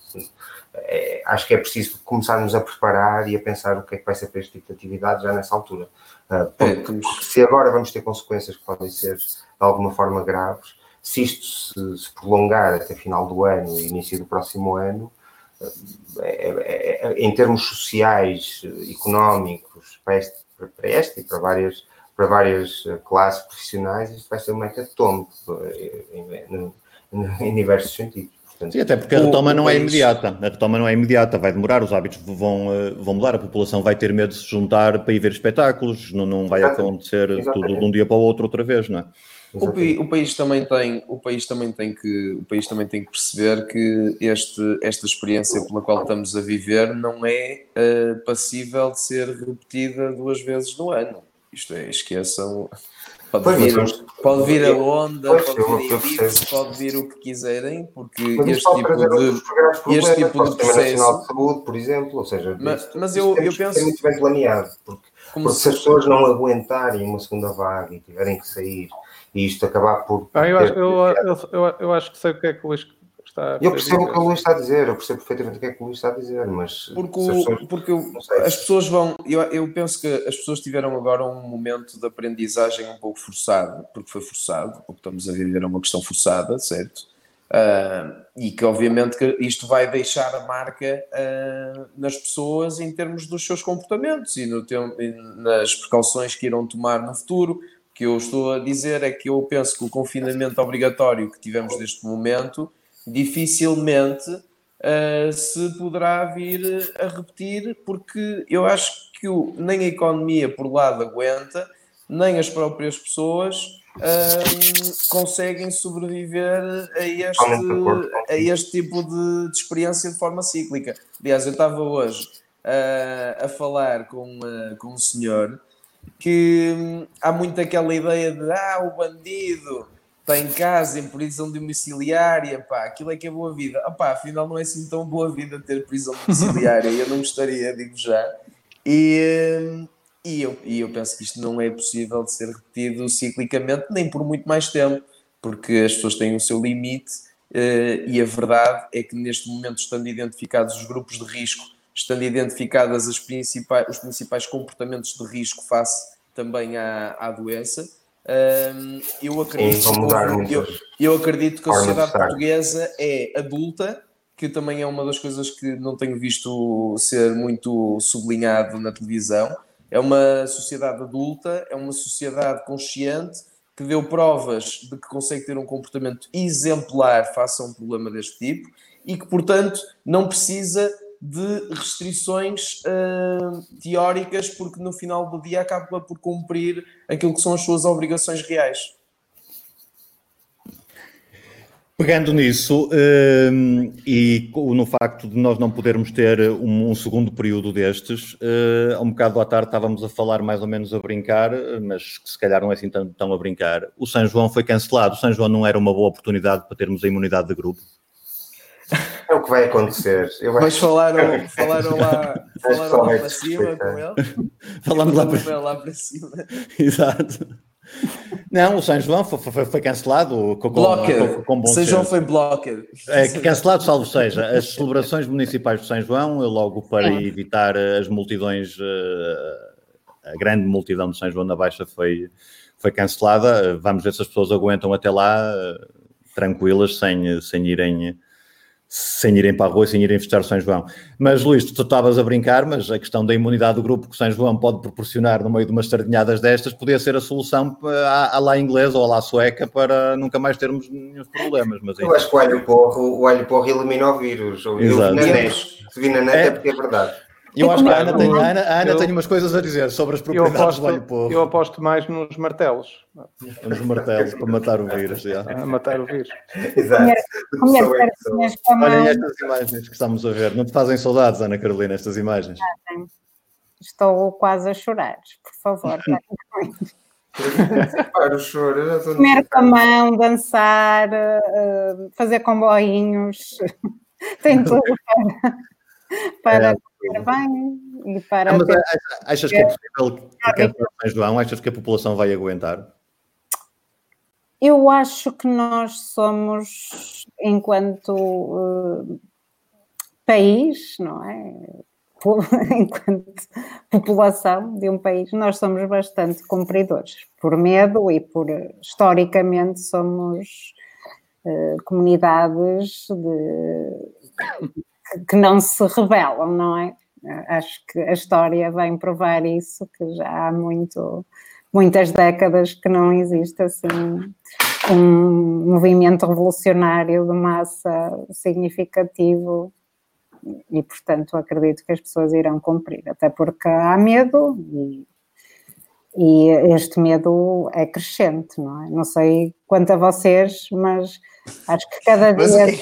é, acho que é preciso começarmos a preparar e a pensar o que é que vai ser para este tipo de atividade já nessa altura. Uh, porque, porque se agora vamos ter consequências que podem ser de alguma forma graves, se isto se, se prolongar até final do ano e início do próximo ano, é, é, é, em termos sociais, económicos, para este, para este e para várias para várias eh, classes profissionais, isto vai ser uma hecatombe eh, em, em, em diversos sentidos. Portanto, Sim, até porque a retoma o, não é imediata. A retoma não é imediata, vai demorar, os hábitos vão, eh, vão mudar, a população vai ter medo de se juntar para ir ver espetáculos, não, não vai acontecer Exatamente. tudo de um dia para o outro outra vez, não é? O, o, país também tem, o país também tem que, o país também tem que perceber que este, esta experiência pela qual estamos a viver não é uh, passível de ser repetida duas vezes no ano. Isto é, esqueçam. Pode pois, vir, mas, pode vir a onda, pois, pode vir a pode vir o que quiserem, porque este tipo de, este tipo de processo. de Saúde, por exemplo, ou seja, mas, mas eu, eu penso. É muito bem planeado, porque, porque se, se as pessoas não aguentarem uma segunda vaga e tiverem que sair e isto acabar por. Ah, eu, acho, eu, eu, eu, eu, acho que sei o que é que o Luís está Eu percebo o que o Luís está a dizer, eu percebo perfeitamente o que é que o Luís está a dizer, mas. Porque, o, pessoas, porque as pessoas vão. Eu, eu penso que as pessoas tiveram agora um momento de aprendizagem um pouco forçado, porque foi forçado, o que estamos a viver é uma questão forçada, certo? Uh, e que obviamente que isto vai deixar a marca uh, nas pessoas em termos dos seus comportamentos e, no tempo, e nas precauções que irão tomar no futuro. O que eu estou a dizer é que eu penso que o confinamento obrigatório que tivemos neste momento dificilmente uh, se poderá vir a repetir, porque eu acho que o, nem a economia por lado aguenta, nem as próprias pessoas uh, conseguem sobreviver a este, a este tipo de, de, experiência de forma cíclica. Aliás, eu estava hoje uh, a falar com, com um senhor que hum, há muito aquela ideia de ah, o bandido está em casa, em prisão domiciliária, pá, aquilo é que é boa vida. Ah, pá, afinal não é assim tão boa vida ter prisão domiciliária, eu não gostaria, digo já. E, e, eu, e eu penso que isto não é possível de ser repetido ciclicamente, nem por muito mais tempo, porque as pessoas têm o seu limite uh, e a verdade é que neste momento, estando identificados os grupos de risco, estando identificadas as principais, os principais comportamentos de risco face também à, à doença, um, eu, acredito Sim, que, eu, eu, acredito que a sociedade portuguesa é adulta, que também é uma das coisas que não tenho visto ser muito sublinhado na televisão. É uma sociedade adulta, é uma sociedade consciente que deu provas de que consegue ter um comportamento exemplar face a um problema deste tipo e que, portanto, não precisa de restrições uh, teóricas, porque no final do dia acaba por cumprir aquilo que são as suas obrigações reais. Pegando nisso uh, e no facto de nós não podermos ter um, segundo período destes, uh, um bocado à tarde estávamos a falar mais ou menos a brincar, mas que se calhar não é assim tão, tão a brincar. O São João foi cancelado. O São João não era uma boa oportunidade para termos a imunidade de grupo? É o que vai acontecer. Eu Mas falaram, falaram lá, falaram lá para cima com ele. Falamos [LAUGHS] lá para... lá para cima. Exato. Não, o São João foi, foi, foi cancelado com, com, com bom São João foi blocker. É, cancelado, salvo seja. As celebrações municipais de São João, logo para evitar as multidões, eh, a grande multidão de São João na Baixa foi, foi cancelada. Vamos ver se as pessoas aguentam até lá, eh, tranquilas, sem, sem irem sem irem para a rua, sem irem festejar São João. Mas, Luís, tu estavas a brincar, mas a questão da imunidade do grupo que São João pode proporcionar no meio de umas sardinhadas destas podia ser a solução à, à lá inglesa ou à lá sueca para nunca mais termos nenhum problemas. Mas, Eu acho que o alho porro, o alho porro elimina o vírus. Ou elimina Se vi na net é, é porque é verdade. Eu acho que a Ana, tem, a Ana, a Ana eu, tem umas coisas a dizer sobre as propriedades aposto, do alho povo. Eu aposto mais nos martelos. Nos martelos, para matar o vírus. Já. [LAUGHS] A matar o vírus. Exato. Olhem estas imagens que estamos a ver. Não te fazem saudades, Ana Carolina, estas imagens? Estou quase a chorar, por favor. [LAUGHS] Para o choro, Comer com a mão, dançar, uh, fazer comboinhos, [LAUGHS] tem tudo para, para é, comer bem e para. Ah, mas ter... achas que é possível que? Achas que a população vai aguentar? Eu acho que nós somos, enquanto uh, país, não é? [LAUGHS] enquanto população de um país, nós somos bastante cumpridores, por medo e por, historicamente, somos uh, comunidades de, que não se rebelam, não é? Acho que a história vem provar isso, que já há muito, muitas décadas que não existe assim um movimento revolucionário de massa significativo e, portanto, acredito que as pessoas irão cumprir, até porque há medo e, e este medo é crescente, não é? Não sei quanto a vocês, mas acho que cada dia.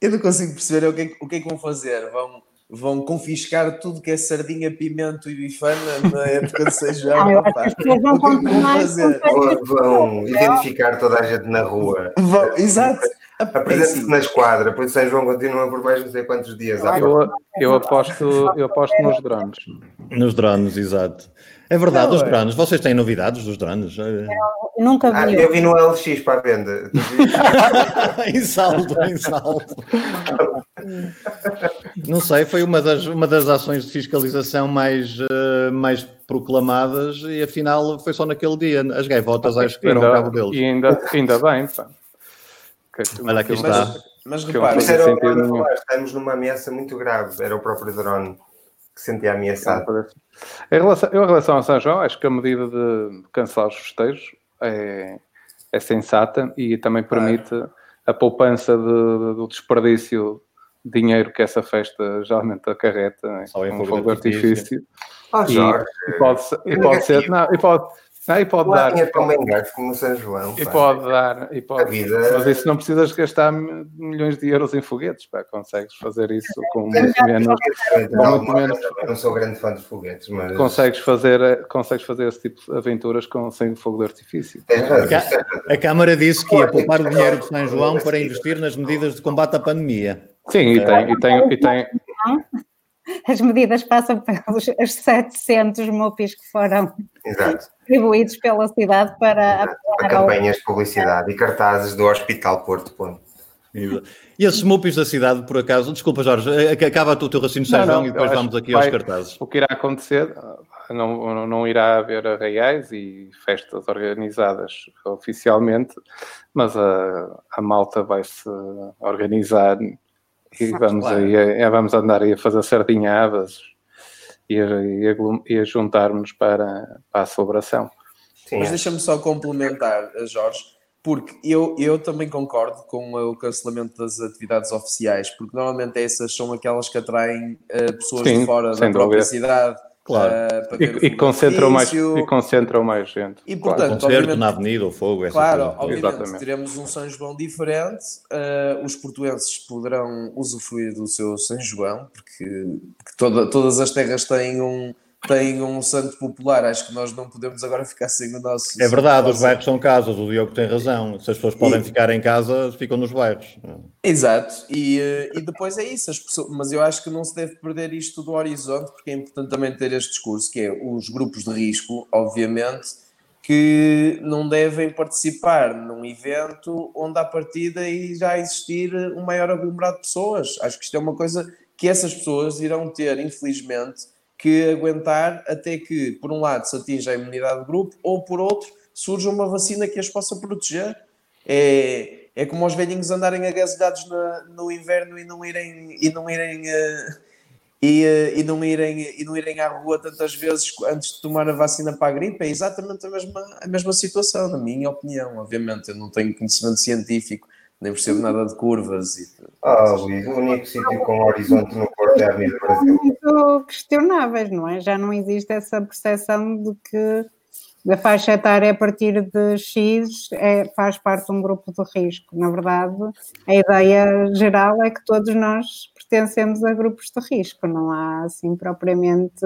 Eu não consigo perceber o que, é, o que é que vão fazer. Vão, vão confiscar tudo que é sardinha, pimento e bifana na época de São João. eu acho que as pessoas vão continuar. Vão, vão identificar toda a gente na rua. Vão, exato. [LAUGHS] Apresente-se na esquadra, pois São João continua por mais não sei quantos dias. Eu, eu, aposto, eu aposto nos drones. Nos drones, exato. É verdade, não, os é. drones. Vocês têm novidades dos drones? Eu nunca vi. Ah, eu vi no LX para a venda. [LAUGHS] em saldo, em saldo. [LAUGHS] Não sei, foi uma das, uma das ações de fiscalização mais, uh, mais proclamadas e afinal foi só naquele dia. As gaivotas acho que eram o cabo deles. E ainda, ainda bem, pá. Olha, aqui está. Mas, mas repara, era o estamos numa ameaça muito grave. Era o próprio drone que sentia ameaçado. Em relação, em relação a São João, acho que a medida de cancelar os festejos é, é sensata e também permite claro. a poupança de, de, do desperdício de dinheiro que essa festa geralmente acarreta Só em um fogo de artifício. Oh, Jorge, e, e pode, e pode ser, não, e pode, ah, e pode dar. É gasto como São João. E pode dar. E pode, vida... Mas isso não precisas gastar milhões de euros em foguetes. Pá. Consegues fazer isso com muito menos. Não, muito menos. não sou grande fã de foguetes, mas. Consegues fazer, consegues fazer esse tipo de aventuras com, sem fogo de artifício. A, a Câmara disse que ia poupar o dinheiro de São João para investir nas medidas de combate à pandemia. Sim, e tem. E tem, e tem as medidas passam pelos 700 MUPIs que foram Exato. distribuídos pela cidade para... Para campanhas de publicidade e cartazes do Hospital Porto Ponto. E esses MUPIs da cidade, por acaso, desculpa Jorge, acaba o teu raciocínio São João e depois vamos aqui vai, aos cartazes. O que irá acontecer, não, não irá haver arraiais e festas organizadas oficialmente, mas a, a malta vai se organizar e vamos, claro. aí, é, vamos andar aí a fazer sardinhadas e a, e a, e a juntar-nos para, para a celebração. Sim, Mas é. deixa-me só complementar, Jorge, porque eu, eu também concordo com o cancelamento das atividades oficiais, porque normalmente essas são aquelas que atraem uh, pessoas Sim, de fora da própria cidade Claro. Uh, e, e, concentram mais, e concentram mais gente. E portanto, claro. Concerto na avenida, o fogo, essa Claro, coisa. obviamente Exatamente. teremos um São João diferente, uh, os portuenses poderão usufruir do seu São João, porque, porque toda, todas as terras têm um, tem um santo popular, acho que nós não podemos agora ficar sem o nosso. É verdade, os bairros são casas, o Diogo tem razão. Se as pessoas podem e... ficar em casa, ficam nos bairros. Exato, e, eh, e depois é isso, as pessoas, mas eu acho que não se deve perder isto do horizonte, porque é importante também ter este discurso, que é os grupos de risco, obviamente, que não devem participar num evento onde à partida e já existir um maior aglomerado de pessoas. Acho que isto é uma coisa que essas pessoas irão ter, infelizmente que aguentar até que, por um lado, se atinja a imunidade de grupo, ou por outro, surja uma vacina que as possa proteger. É, é como os velhinhos andarem agasalhados no inverno e não irem, e não irem, uh, e, uh, e, não irem, e não irem à rua tantas vezes antes de tomar a vacina para a gripe. É exatamente a mesma, a mesma situação, na minha opinião. Obviamente, eu não tenho conhecimento científico nem percebo nada de curvas. E... Ah, Luís, o único sítio com horizonte no Porto é a Avenida Brasil. muito questionáveis, não é? Já não existe essa percepção de que da faixa etária a partir de X é, faz parte de um grupo de risco. Na verdade, a ideia geral é que todos nós pertencemos a grupos de risco, não há assim propriamente.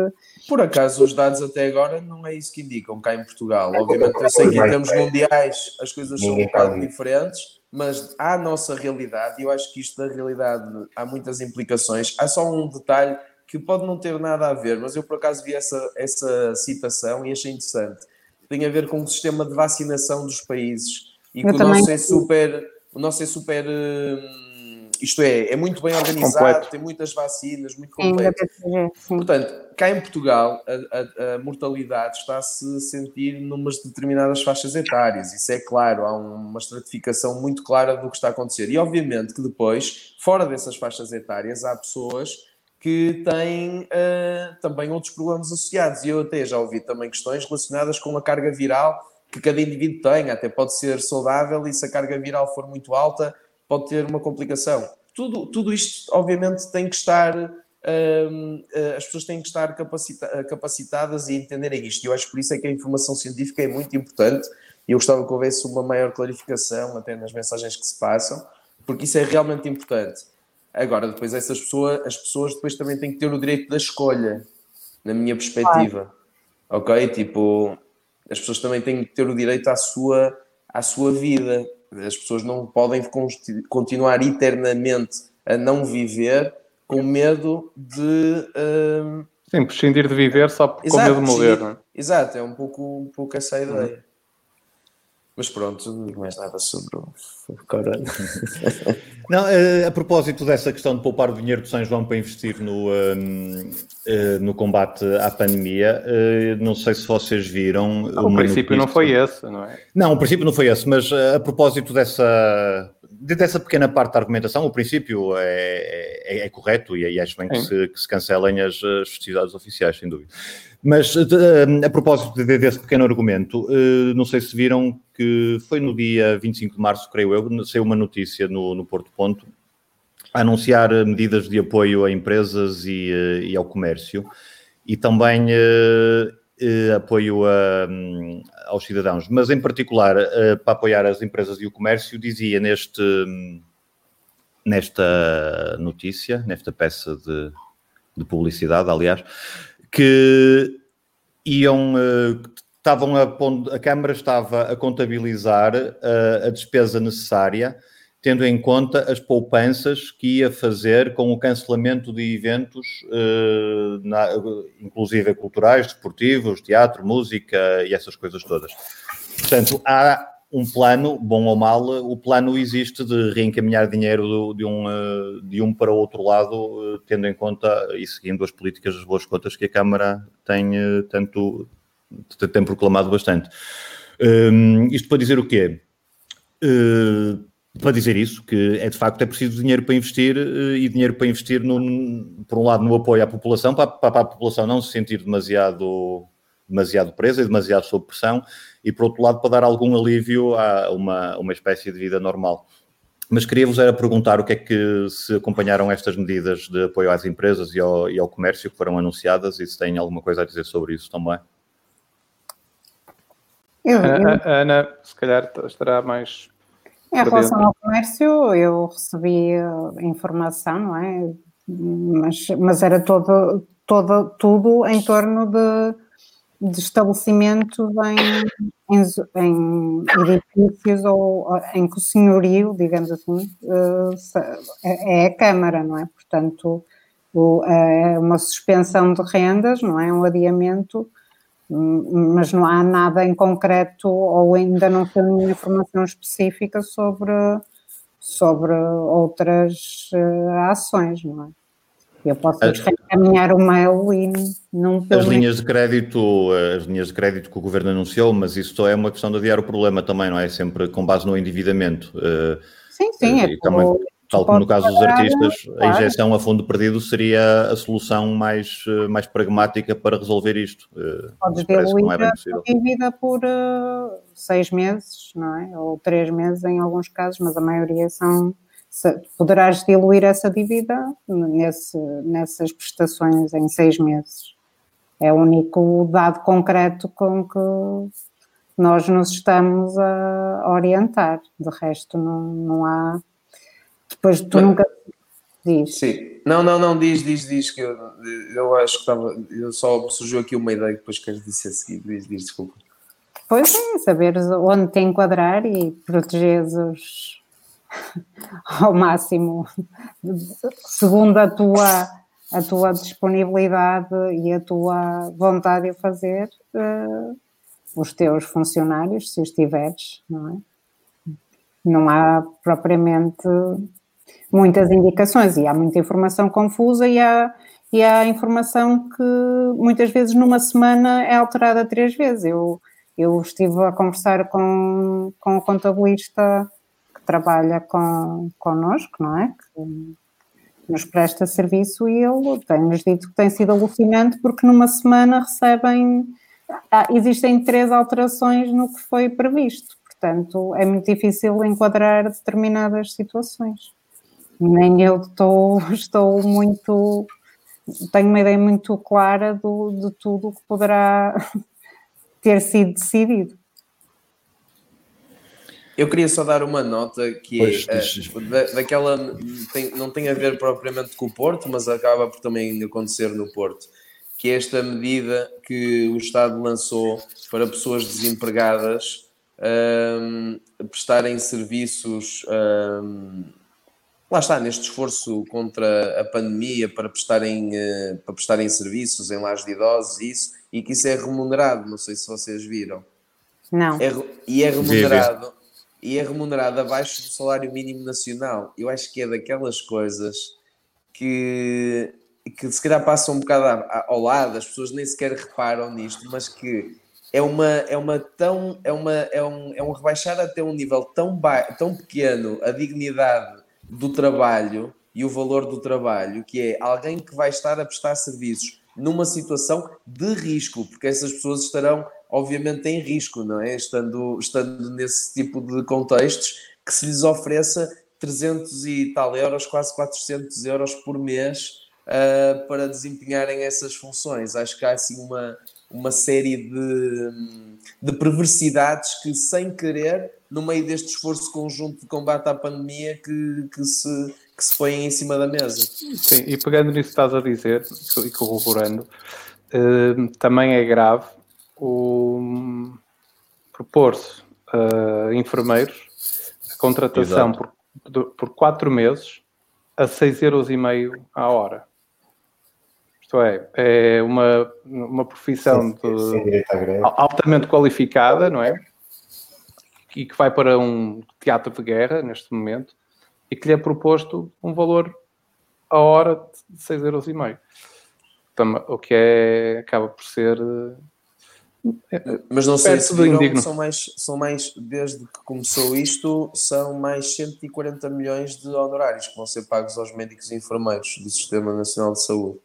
Por acaso, os dados até agora não é isso que indicam cá em Portugal. Obviamente, eu sei que em termos mundiais as coisas são um bocado diferentes, mas há a nossa realidade, e eu acho que isto da realidade há muitas implicações. Há só um detalhe que pode não ter nada a ver, mas eu por acaso vi essa, essa citação e achei interessante. Tem a ver com o sistema de vacinação dos países e que o nosso é super, o nosso é super hum, isto é, é muito bem organizado, completo. tem muitas vacinas, muito completo. Sim, Portanto, cá em Portugal, a, a, a mortalidade está-se a sentir numas determinadas faixas etárias. Isso é claro, há uma estratificação muito clara do que está a acontecer. E obviamente que depois, fora dessas faixas etárias, há pessoas que têm uh, também outros problemas associados. E eu até já ouvi também questões relacionadas com a carga viral que cada indivíduo tem. Até pode ser saudável e se a carga viral for muito alta, pode ter uma complicação. Tudo, tudo isto, obviamente, tem que estar. Um, eh, as pessoas têm que estar capacita capacitadas e entenderem isto. Eu acho por isso é que a informação científica é muito importante e eu gostava que houvesse uma maior clarificação até nas mensagens que se passam, porque isso é realmente importante. Agora, depois essas pessoas, as pessoas depois também têm que ter o direito da escolha, na minha perspectiva. Ok? Tipo, as pessoas também têm que ter o direito à sua, à sua vida. As pessoas não podem continuar eternamente a não viver com medo de. Uh... Sim, prescindir de viver só com medo de morrer, não é? Exato, é um pouco, um pouco essa a ideia. Mas pronto, não digo mais nada sobre o corona. [LAUGHS] Não, eh, a propósito dessa questão de poupar o dinheiro de São João para investir no, ehm, eh, no combate à pandemia, eh, não sei se vocês viram. o princípio não foi esse, não é? Não, o princípio não foi esse, mas a propósito dessa, dessa pequena parte da argumentação, o princípio é, é, é correto e, acho bem que se, que se, cancelem as, as festividades oficiais, sem dúvida. Mas a propósito desse pequeno argumento, não sei se viram que foi no dia 25 de março, creio eu, saiu uma notícia no, no Porto Ponto a anunciar medidas de apoio a empresas e, eh, e ao comércio e também eh, eh, apoio a, hum, aos cidadãos, mas em particular para apoiar as empresas e o comércio, dizia neste, nesta notícia, nesta peça de, de publicidade, aliás, que iam estavam a, a Câmara estava a contabilizar a, a despesa necessária, tendo em conta as poupanças que ia fazer com o cancelamento de eventos, eh, na, inclusive culturais, desportivos, teatro, música e essas coisas todas. Portanto, há um plano, bom ou mal, o plano existe de reencaminhar dinheiro de um, eh, de um para o outro lado, eh, tendo em conta e seguindo as políticas das boas contas que a Câmara tem tanto tem proclamado bastante. Um, isto para dizer o quê? Uh, para dizer isso, que é de facto é preciso dinheiro para investir e dinheiro para investir, no, por um lado, no apoio à população, para, para, a população não se sentir demasiado, demasiado presa e demasiado sob pressão, e por outro lado, para dar algum alívio a uma, uma espécie de vida normal. Mas queria-vos era perguntar o que é que se acompanharam estas medidas de apoio às empresas e ao, e ao comércio que foram anunciadas e se têm alguma coisa a dizer sobre isso também. Eu, eu... A, a Ana, se calhar, estará mais. Em relação ao comércio, eu recebi eh, informação, não é? Mas, mas era todo, todo, tudo em torno de, de estabelecimentos em, em, em, edifícios ou em que o senhorio, digamos assim, eh, é a Câmara, não é? Portanto, é uma suspensão de rendas, não é? Um adiamento mas não há nada em concreto ou ainda não tem informação específica sobre, sobre outras uh, ações, não é? Eu posso encaminhar o mail e não... As linhas de crédito, as linhas de crédito que o Governo anunciou, mas isso é uma questão de adiar o problema também, não é? Sempre com base no endividamento. Sim, sim, é também, Tal como no caso dos artistas, a injeção a fundo perdido seria a solução mais, eh, mais pragmática para resolver isto. Eh, Podes diluir é a dívida por seis meses, não é? Ou três meses em alguns casos, mas a maioria são. Poderás diluir essa dívida nesse, nessas prestações em seis meses. É o único dado concreto com que nós nos estamos a orientar. De resto, não, não há Depois tu Mas, nunca diz. Sim, não, não, não, diz, diz, diz que eu, eu acho que estava. Eu só surgiu aqui uma ideia que depois queres dizer a seguir. Diz, diz, desculpa. Pois é, saber onde te enquadrar e proteger os [LAUGHS] ao máximo, segundo a tua, a tua disponibilidade e a tua vontade de fazer uh, os teus funcionários, se os tiveres, não é? Não há propriamente muitas indicações e há muita informação confusa e há, e há informação que muitas vezes numa semana é alterada três vezes. Eu, eu estive a conversar com, com o contabilista trabalha com, connosco, não é? Que nos presta serviço e ele tem-nos dito que tem sido alucinante porque numa semana recebem, existem três alterações no que foi previsto. Portanto, é muito difícil enquadrar determinadas situações nem eu estou, [LAUGHS] estou muito, tenho uma ideia muito clara do, de tudo o que poderá [LAUGHS] ter sido decidido. Eu queria só dar uma nota que pois, é da, daquela tem, não tem a ver propriamente com o Porto, mas acaba por também acontecer no Porto, que é esta medida que o Estado lançou para pessoas desempregadas um, prestarem serviços um, lá está, neste esforço contra a pandemia para prestarem, uh, para prestarem serviços em lares de idosos e isso, e que isso é remunerado, não sei se vocês viram. Não. É, e é remunerado, e é remunerado abaixo do salário mínimo nacional. Eu acho que é daquelas coisas que, que se calhar passam um bocado ao lado, as pessoas nem sequer reparam nisto, mas que é uma, é uma tão, é uma, é um, é um rebaixar até um nível tão, ba tão pequeno a dignidade do trabalho e o valor do trabalho, que é alguém que vai estar a prestar serviços numa situação de risco, porque essas pessoas estarão, obviamente, em risco, não é? Estando, estando nesse tipo de contextos, que se lhes ofereça 300 e tal euros, quase 400 euros por mês uh, para desempenharem essas funções. Acho que há assim uma, uma série de, de perversidades que, sem querer, no meio deste esforço conjunto de combate à pandemia que, que, se, que se põem em cima da mesa. Sim, e pegando nisso que estás a dizer e corroborando, eh, também é grave o propor-se a enfermeiros a contratação por, por quatro meses a 6,5 euros a hora. Isto é, é uma, uma profissão sim, de, altamente qualificada, não é? e que vai para um teatro de guerra neste momento e que lhe é proposto um valor a hora de 6,5 euros. O que é, acaba por ser. É, Mas não sei se viram, são mais, são mais, desde que começou isto, são mais 140 milhões de honorários que vão ser pagos aos médicos e enfermeiros do Sistema Nacional de Saúde.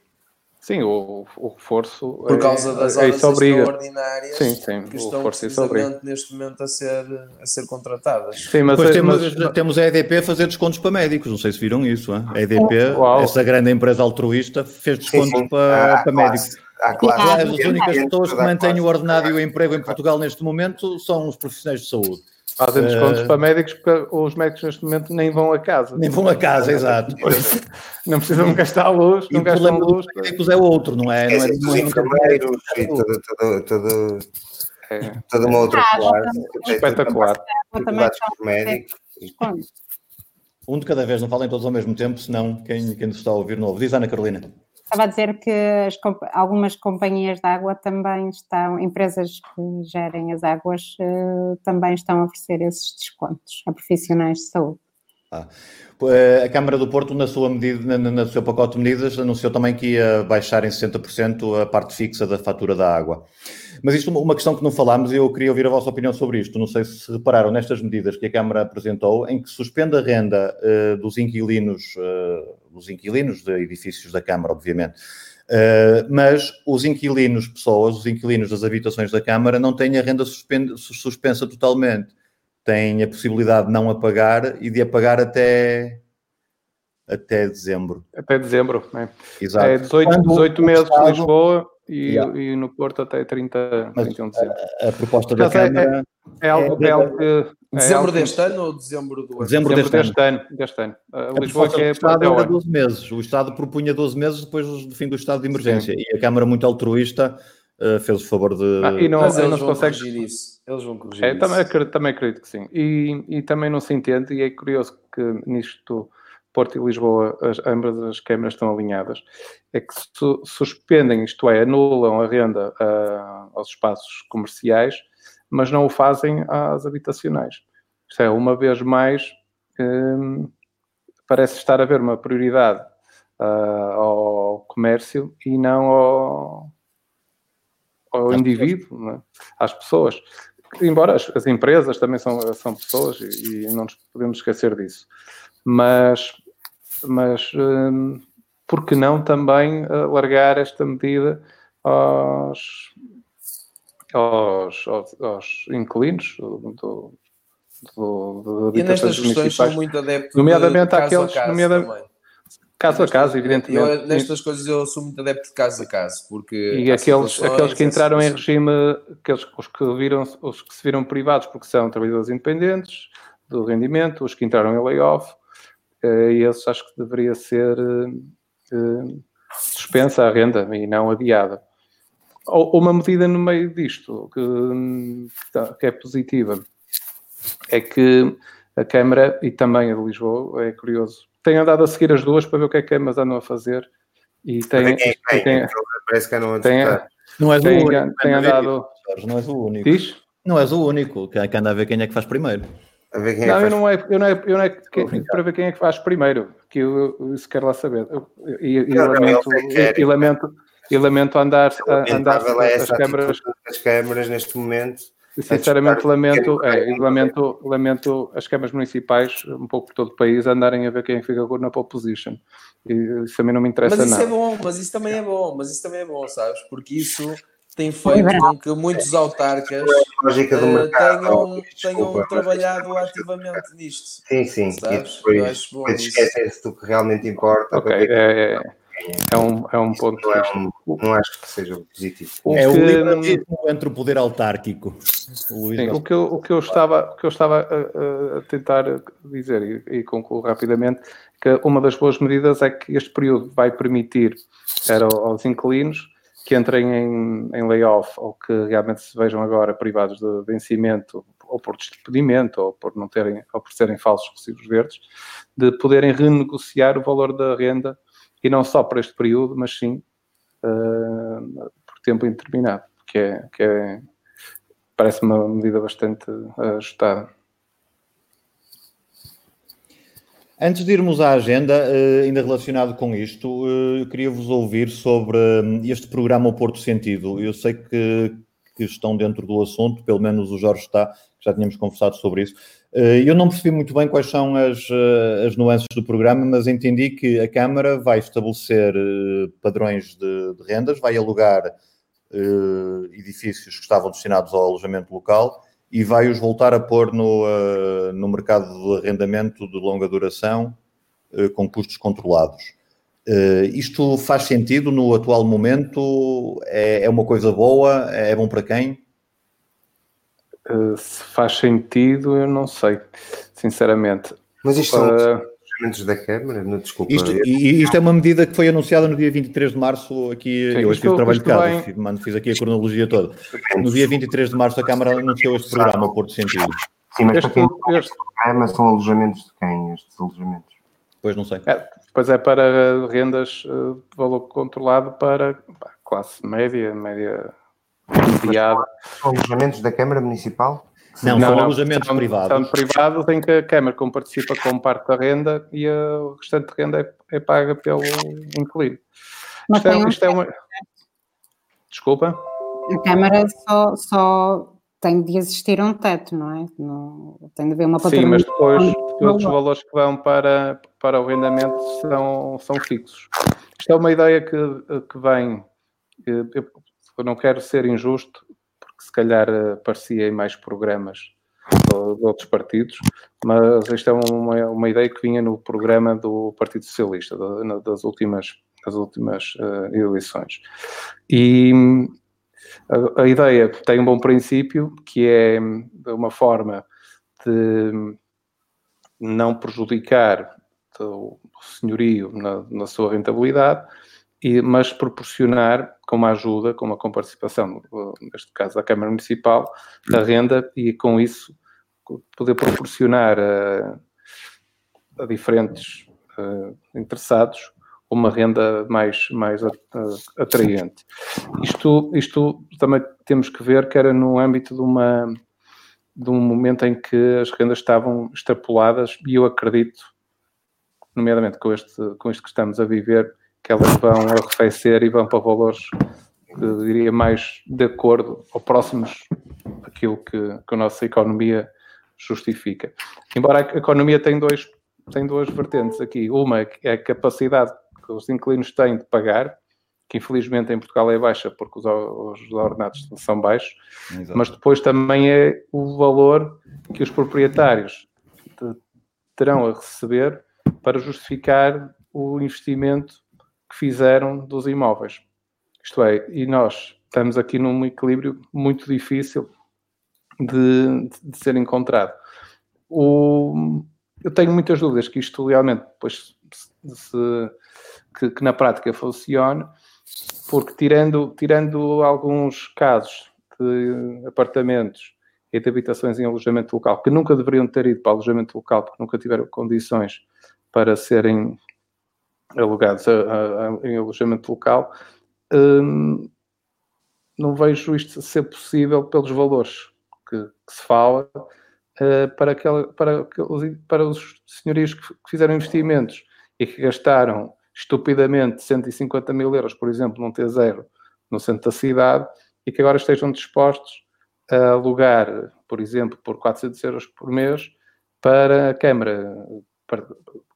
Sim, o, o reforço. Por causa das é, horas extraordinárias sim, sim, que estão precisamente neste momento a ser, a ser contratadas. Sim, mas Depois é, temos, mas... temos a EDP a fazer descontos para médicos, não sei se viram isso. Hein? A EDP, Uau. essa grande empresa altruísta, fez descontos sim, sim. Para, ah, para médicos. Ah, claro. As únicas pessoas que mantêm o ordenado e o emprego em Portugal neste momento são os profissionais de saúde. Fazem descontos uh, para médicos porque os médicos neste momento nem vão a casa. Nem vão a casa, exato. [LAUGHS] não precisam gastar a luz, não gastam a luz. Os médicos é outro, não é? Não é, não é enfermeiros e todo, todo, todo, é. toda uma outra classe. Espetacular. médicos. Um de cada vez, não falem todos ao mesmo tempo, senão quem, quem nos está a ouvir não ouve. Diz Ana Carolina. Estava a dizer que as, algumas companhias de água também estão, empresas que gerem as águas, uh, também estão a oferecer esses descontos a profissionais de saúde. Ah. Eh, a Câmara do Porto, na sua medida, no seu pacote de medidas, anunciou também que ia baixar em 60% a parte fixa da fatura da água. Mas isto é uma questão que não falámos e eu queria ouvir a vossa opinião sobre isto. Não sei se repararam nestas medidas que a Câmara apresentou, em que suspende a renda uh, dos inquilinos, uh, dos inquilinos de edifícios da Câmara, obviamente. Uh, mas os inquilinos, pessoas, os inquilinos das habitações da Câmara, não têm a renda suspensa totalmente tem a possibilidade de não apagar e de apagar até, até dezembro. Até dezembro, é. Exato. É 18, 18 meses em Lisboa e, yeah. e, no Porto até 30, Mas 31 de dezembro. A, a proposta da é, Câmara... É, é, algo, é, algo que... Dezembro deste ano ou dezembro do ano? Dezembro, deste, deste ano. ano. Deste ano. Uh, Lisboa que é... O Estado era 12 meses. O Estado propunha 12 meses depois do fim do estado de emergência. Sim. E a Câmara, muito altruísta, uh, fez o favor de... Ah, e não, Mas eles não vão consegue... corrigir isso. Eles vão corrigir é, também, acredito, também acredito que sim. E, e também não se entende, e é curioso que nisto Porto e Lisboa, as, ambas as câmaras estão alinhadas, é que su, suspendem, isto é, anulam a renda uh, aos espaços comerciais, mas não o fazem às habitacionais. Isto é, uma vez mais, um, parece estar a haver uma prioridade uh, ao comércio e não ao, ao indivíduo, né? às pessoas embora as, as, empresas também são, são pessoas e, e, não nos podemos esquecer disso. Mas, mas hum, por que não também alargar esta medida aos, aos, aos, aos inquilinos do, do, do, do e nestas questões são muito adeptos nomeadamente de àqueles, nomeadamente, Caso a caso, evidentemente. Eu, nestas coisas eu sou muito adepto de caso a caso, porque... E aqueles, aqueles que entraram em regime, aqueles, os, que viram, os que se viram privados porque são trabalhadores independentes do rendimento, os que entraram em layoff, eh, esses acho que deveria ser eh, suspensa a renda e não adiada. Ou uma medida no meio disto que, tá, que é positiva é que a Câmara e também a de Lisboa, é curioso, tenho andado a seguir as duas para ver o que é que ambas andam a fazer. E tem, tem, tem, tem parece que andam a tem, Não és o único. Tem andado... Não és o único. Diz? Não és o único que anda a ver quem é que faz primeiro. A ver quem é não, eu não é, eu não é, eu não é que, para ver quem é que faz primeiro, que eu, eu isso quero lá saber. E, e, não, lamento, e, e, lamento, e lamento andar, a, andar as câmaras. As câmaras neste momento sinceramente lamento, é, lamento, lamento as câmaras municipais, um pouco por todo o país, andarem a ver quem fica na pole position. E isso a mim não me interessa mas nada. Mas isso é bom, mas isso também é bom, mas isso também é bom, sabes? Porque isso tem feito com que muitos autarcas uh, tenham, tenham trabalhado ativamente nisto. Sim, sim. Sabes? Depois, depois esquecem-se do que realmente importa. Ok, é, é. É um, é um ponto não, é um, não acho que seja positivo. O é que, o liberalismo entre o poder autárquico. O, sim, o, que, eu, o que eu estava, o que eu estava a, a tentar dizer, e, e, concluo rapidamente, que uma das boas medidas é que este período vai permitir era aos inquilinos que entrem em, em layoff ou que realmente se vejam agora privados de vencimento ou por despedimento ou por não terem ou por serem falsos recibos verdes, de poderem renegociar o valor da renda e não só para este período, mas sim uh, por tempo indeterminado, que é, que é parece uma medida bastante ajustada. Antes de irmos à agenda, eh, ainda relacionado com isto, eu queria vos ouvir sobre este programa O Porto Sentido. Eu sei que, que estão dentro do assunto, pelo menos o Jorge está, já tínhamos conversado sobre isso. Eh, eu não percebi muito bem quais são as, eh, as nuances do programa, mas entendi que a Câmara vai estabelecer eh, padrões de, de rendas, vai alugar edifícios que estavam destinados ao alojamento local e vai os voltar a pôr no, no mercado de arrendamento de longa duração com custos controlados. Isto faz sentido no atual momento? É, é uma coisa boa? É bom para quem? Eh, se faz sentido, eu não sei, sinceramente. Mas isto são uh, da Câmara? Não, desculpa. Isto, e isto é uma medida que foi anunciada no dia 23 de março, aqui, Sim, eu hoje fiz o trabalho de casa, fiz, fiz aqui a cronologia toda. No dia 23 de março a Câmara anunciou este programa, o Porto Sentido. Sim, mas este, para este programa são alojamentos de quem, estes alojamentos? Pois não sei. É, pois é para rendas eh, de valor controlado para classe média, média São alojamentos da Câmara Municipal? Não, não são alojamentos são, privados. São privados em que a Câmara participa com parte da renda e o restante renda é, é paga pelo inquilino. Mas Isto é, um isto é uma... Desculpa? A Câmara só, só tem de existir um teto, não é? Não, tem de haver uma Sim, mas depois todos os valores que vão para, para o rendimento são, são fixos. Isto é uma ideia que, que vem. Eu, não quero ser injusto, porque se calhar eh, aparecia em mais programas de, outros partidos, mas isto é uma, uma ideia que vinha no programa do Partido Socialista, das últimas, das últimas eh, eleições. E a, a ideia tem um bom princípio, que é uma forma de não prejudicar o senhorio na, na sua rentabilidade, e, mas proporcionar com uma ajuda, com uma comparticipação, neste caso da Câmara Municipal, da renda e com isso poder proporcionar a, a diferentes eh, interessados uma renda mais, mais a- a- atraente. Isto, isto também temos que ver que era no âmbito de uma de um momento em que as rendas estavam extrapoladas e eu acredito, nomeadamente com este, com isto que estamos a viver, que elas vão arrefecer e vão para valores, eu diria, mais de acordo ou próximos daquilo que, que a nossa economia justifica. Embora a economia tem, dois, tem duas vertentes aqui. Uma é a capacidade que os inquilinos têm de pagar, que infelizmente em Portugal é baixa porque os, os ordenados são baixos, Exato. mas depois também é o valor que os proprietários te- terão a receber para justificar o investimento que fizeram dos imóveis. Isto é, e nós estamos aqui num equilíbrio muito difícil de, de ser encontrado. O- eu tenho muitas dúvidas que isto realmente depois se- que, que na prática funcione, porque tirando, tirando alguns casos de apartamentos e de habitações em alojamento local que nunca deveriam ter ido para alojamento local porque nunca tiveram condições para serem alugados a- a- a- em alojamento local, hum, não vejo isto ser possível pelos valores que, que se fala eh, para, aquela, para, para os senhorios que, que fizeram investimentos e que gastaram estupidamente 150 mil euros, por exemplo, num T0 no centro da cidade e que agora estejam dispostos a alugar, por exemplo, por 400 euros por mês para a Câmara para,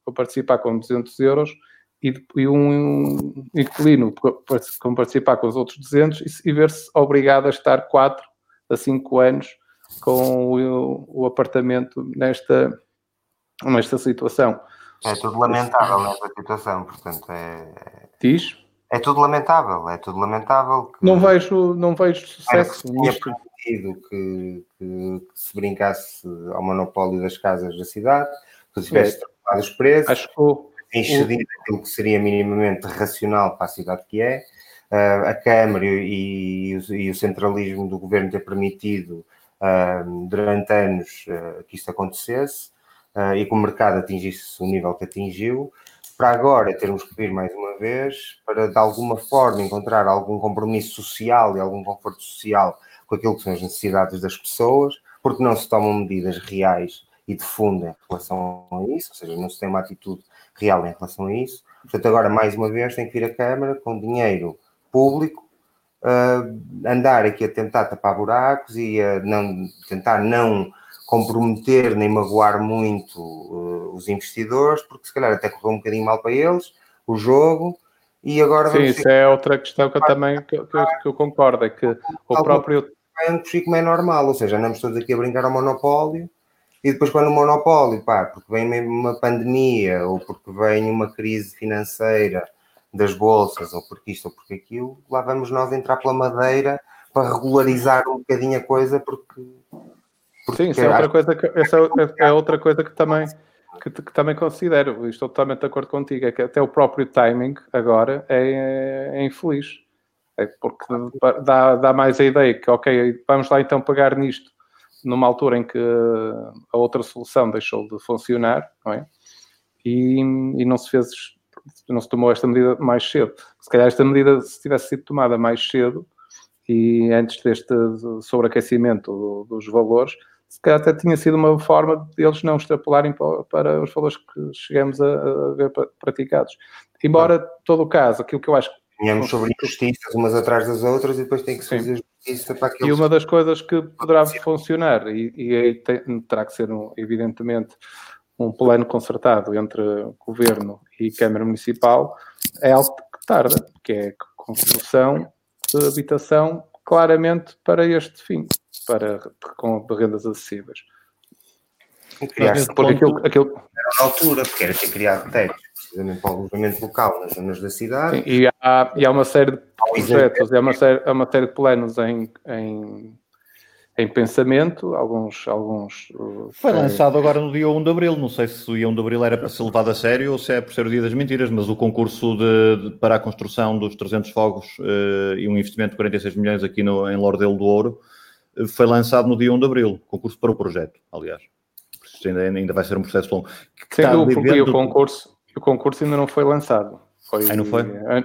para participar com 200 euros e, e um inquilino para com participar com os outros 200 e, e ver-se obrigado a estar 4 a 5 anos com o, o apartamento nesta, nesta situação. É tudo lamentável nessa situação, portanto, é, Diz? é tudo lamentável, é tudo lamentável. Não vejo, não vejo sucesso nisto. que, que- que se brincasse ao monopólio das casas da cidade, que se tivesse os preços, Acho que o- aquilo que seria minimamente racional para a cidade que é. Ah, a Câmara e, e o, e o centralismo do governo ter permitido ah, durante anos ah, que isto acontecesse e que o mercado atingisse o nível que atingiu, para agora termos que vir mais uma vez para de alguma forma encontrar algum compromisso social e algum conforto social com aquilo que são as necessidades das pessoas, porque não se tomam medidas reais e de fundo em relação a isso, ou seja, não se tem uma atitude real em relação a isso. Portanto, agora, mais uma vez, tem que vir a Câmara com dinheiro público, ah, andar aqui a tentar tapar buracos e a não, tentar não comprometer nem magoar muito ah, os investidores, porque se calhar até correu um bocadinho mal para eles o jogo. E agora Sim, isso é outra questão que eu também que, que eu- que eu concordo, é que o próprio como é normal, ou seja, andamos todos aqui a brincar ao monopólio e depois quando o monopólio, pá, porque vem mesmo uma pandemia ou porque vem uma crise financeira das bolsas ou porque isto ou porque aquilo, lá vamos nós entrar pela madeira para regularizar um bocadinho a coisa porque... porque Sim, isso é outra coisa que, essa é, é outra coisa que também, que, que também considero, estou totalmente de acordo contigo, é que até o próprio timing agora é, é infeliz. É porque dá, dá mais a ideia que, ok, vamos lá então pagar nisto numa altura em que a outra solução deixou de funcionar, não é? E, e não se fez, não se tomou esta medida mais cedo. Se calhar esta medida, se tivesse sido tomada mais cedo, e antes deste sobreaquecimento do- dos valores, se calhar até tinha sido uma forma de eles não extrapolarem para, os valores que chegamos a, ver praticados. Embora, todo o caso, aquilo que eu acho que Tínhamos sobre injustiças umas atrás das outras e depois tem que fazer justiça para aquilo. E uma das coisas que poderá funcionar, e, e aí tem, terá que ser, um, evidentemente, um plano concertado entre governo e Câmara Municipal, é algo que tarda, que é a construção de habitação claramente para este fim, para com rendas acessíveis. Porque aquilo, aquilo... Era na altura, porque era ter criado tetos precisamente para o alojamento local nas zonas da cidade. Sim, e, há, e há uma série de projetos, e há uma série, há uma série de planos em, em, em pensamento, alguns... alguns uh, Foi lançado agora no dia 1 de Abril, não sei se o dia 1 de Abril era para ser levado a sério ou se é por ser o dia das mentiras, mas o concurso de, de para a construção dos 300 fogos uh, e um investimento de 46 milhões aqui no, em Lordelo do Ouro uh, foi lançado no dia 1 de Abril, concurso para o projeto, aliás. Ainda, ainda vai ser um processo longo. Que Sim, o, o concurso o concurso ainda não foi lançado. Foi, Aí não foi?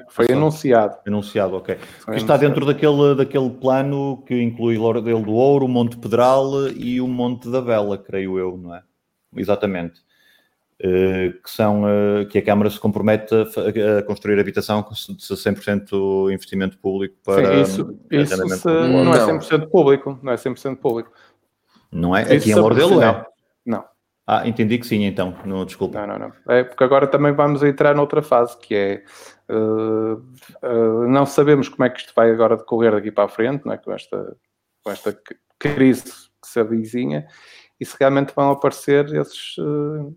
Foi anunciado. Anunciado, ok. Porque está dentro daquele, daquele plano que inclui Lordelo do Ouro, o Monte Pedral e o Monte da Vela, creio eu, não é? Exatamente. Uh, que são uh, que a Câmara se compromete a, a construir habitação com 100% investimento público para Sim, isso, isso se, não é 100% público, não é 100% público. Não é? Aqui em Lordelo é? Não. Ah, entendi que sim, então. Não, desculpa. Não, não, não. É porque agora também vamos entrar noutra fase, que é uh, uh, não sabemos como é que isto vai agora decorrer daqui para a frente, não é? com, esta, com esta crise que se avizinha, e se realmente vão aparecer esses... Uh,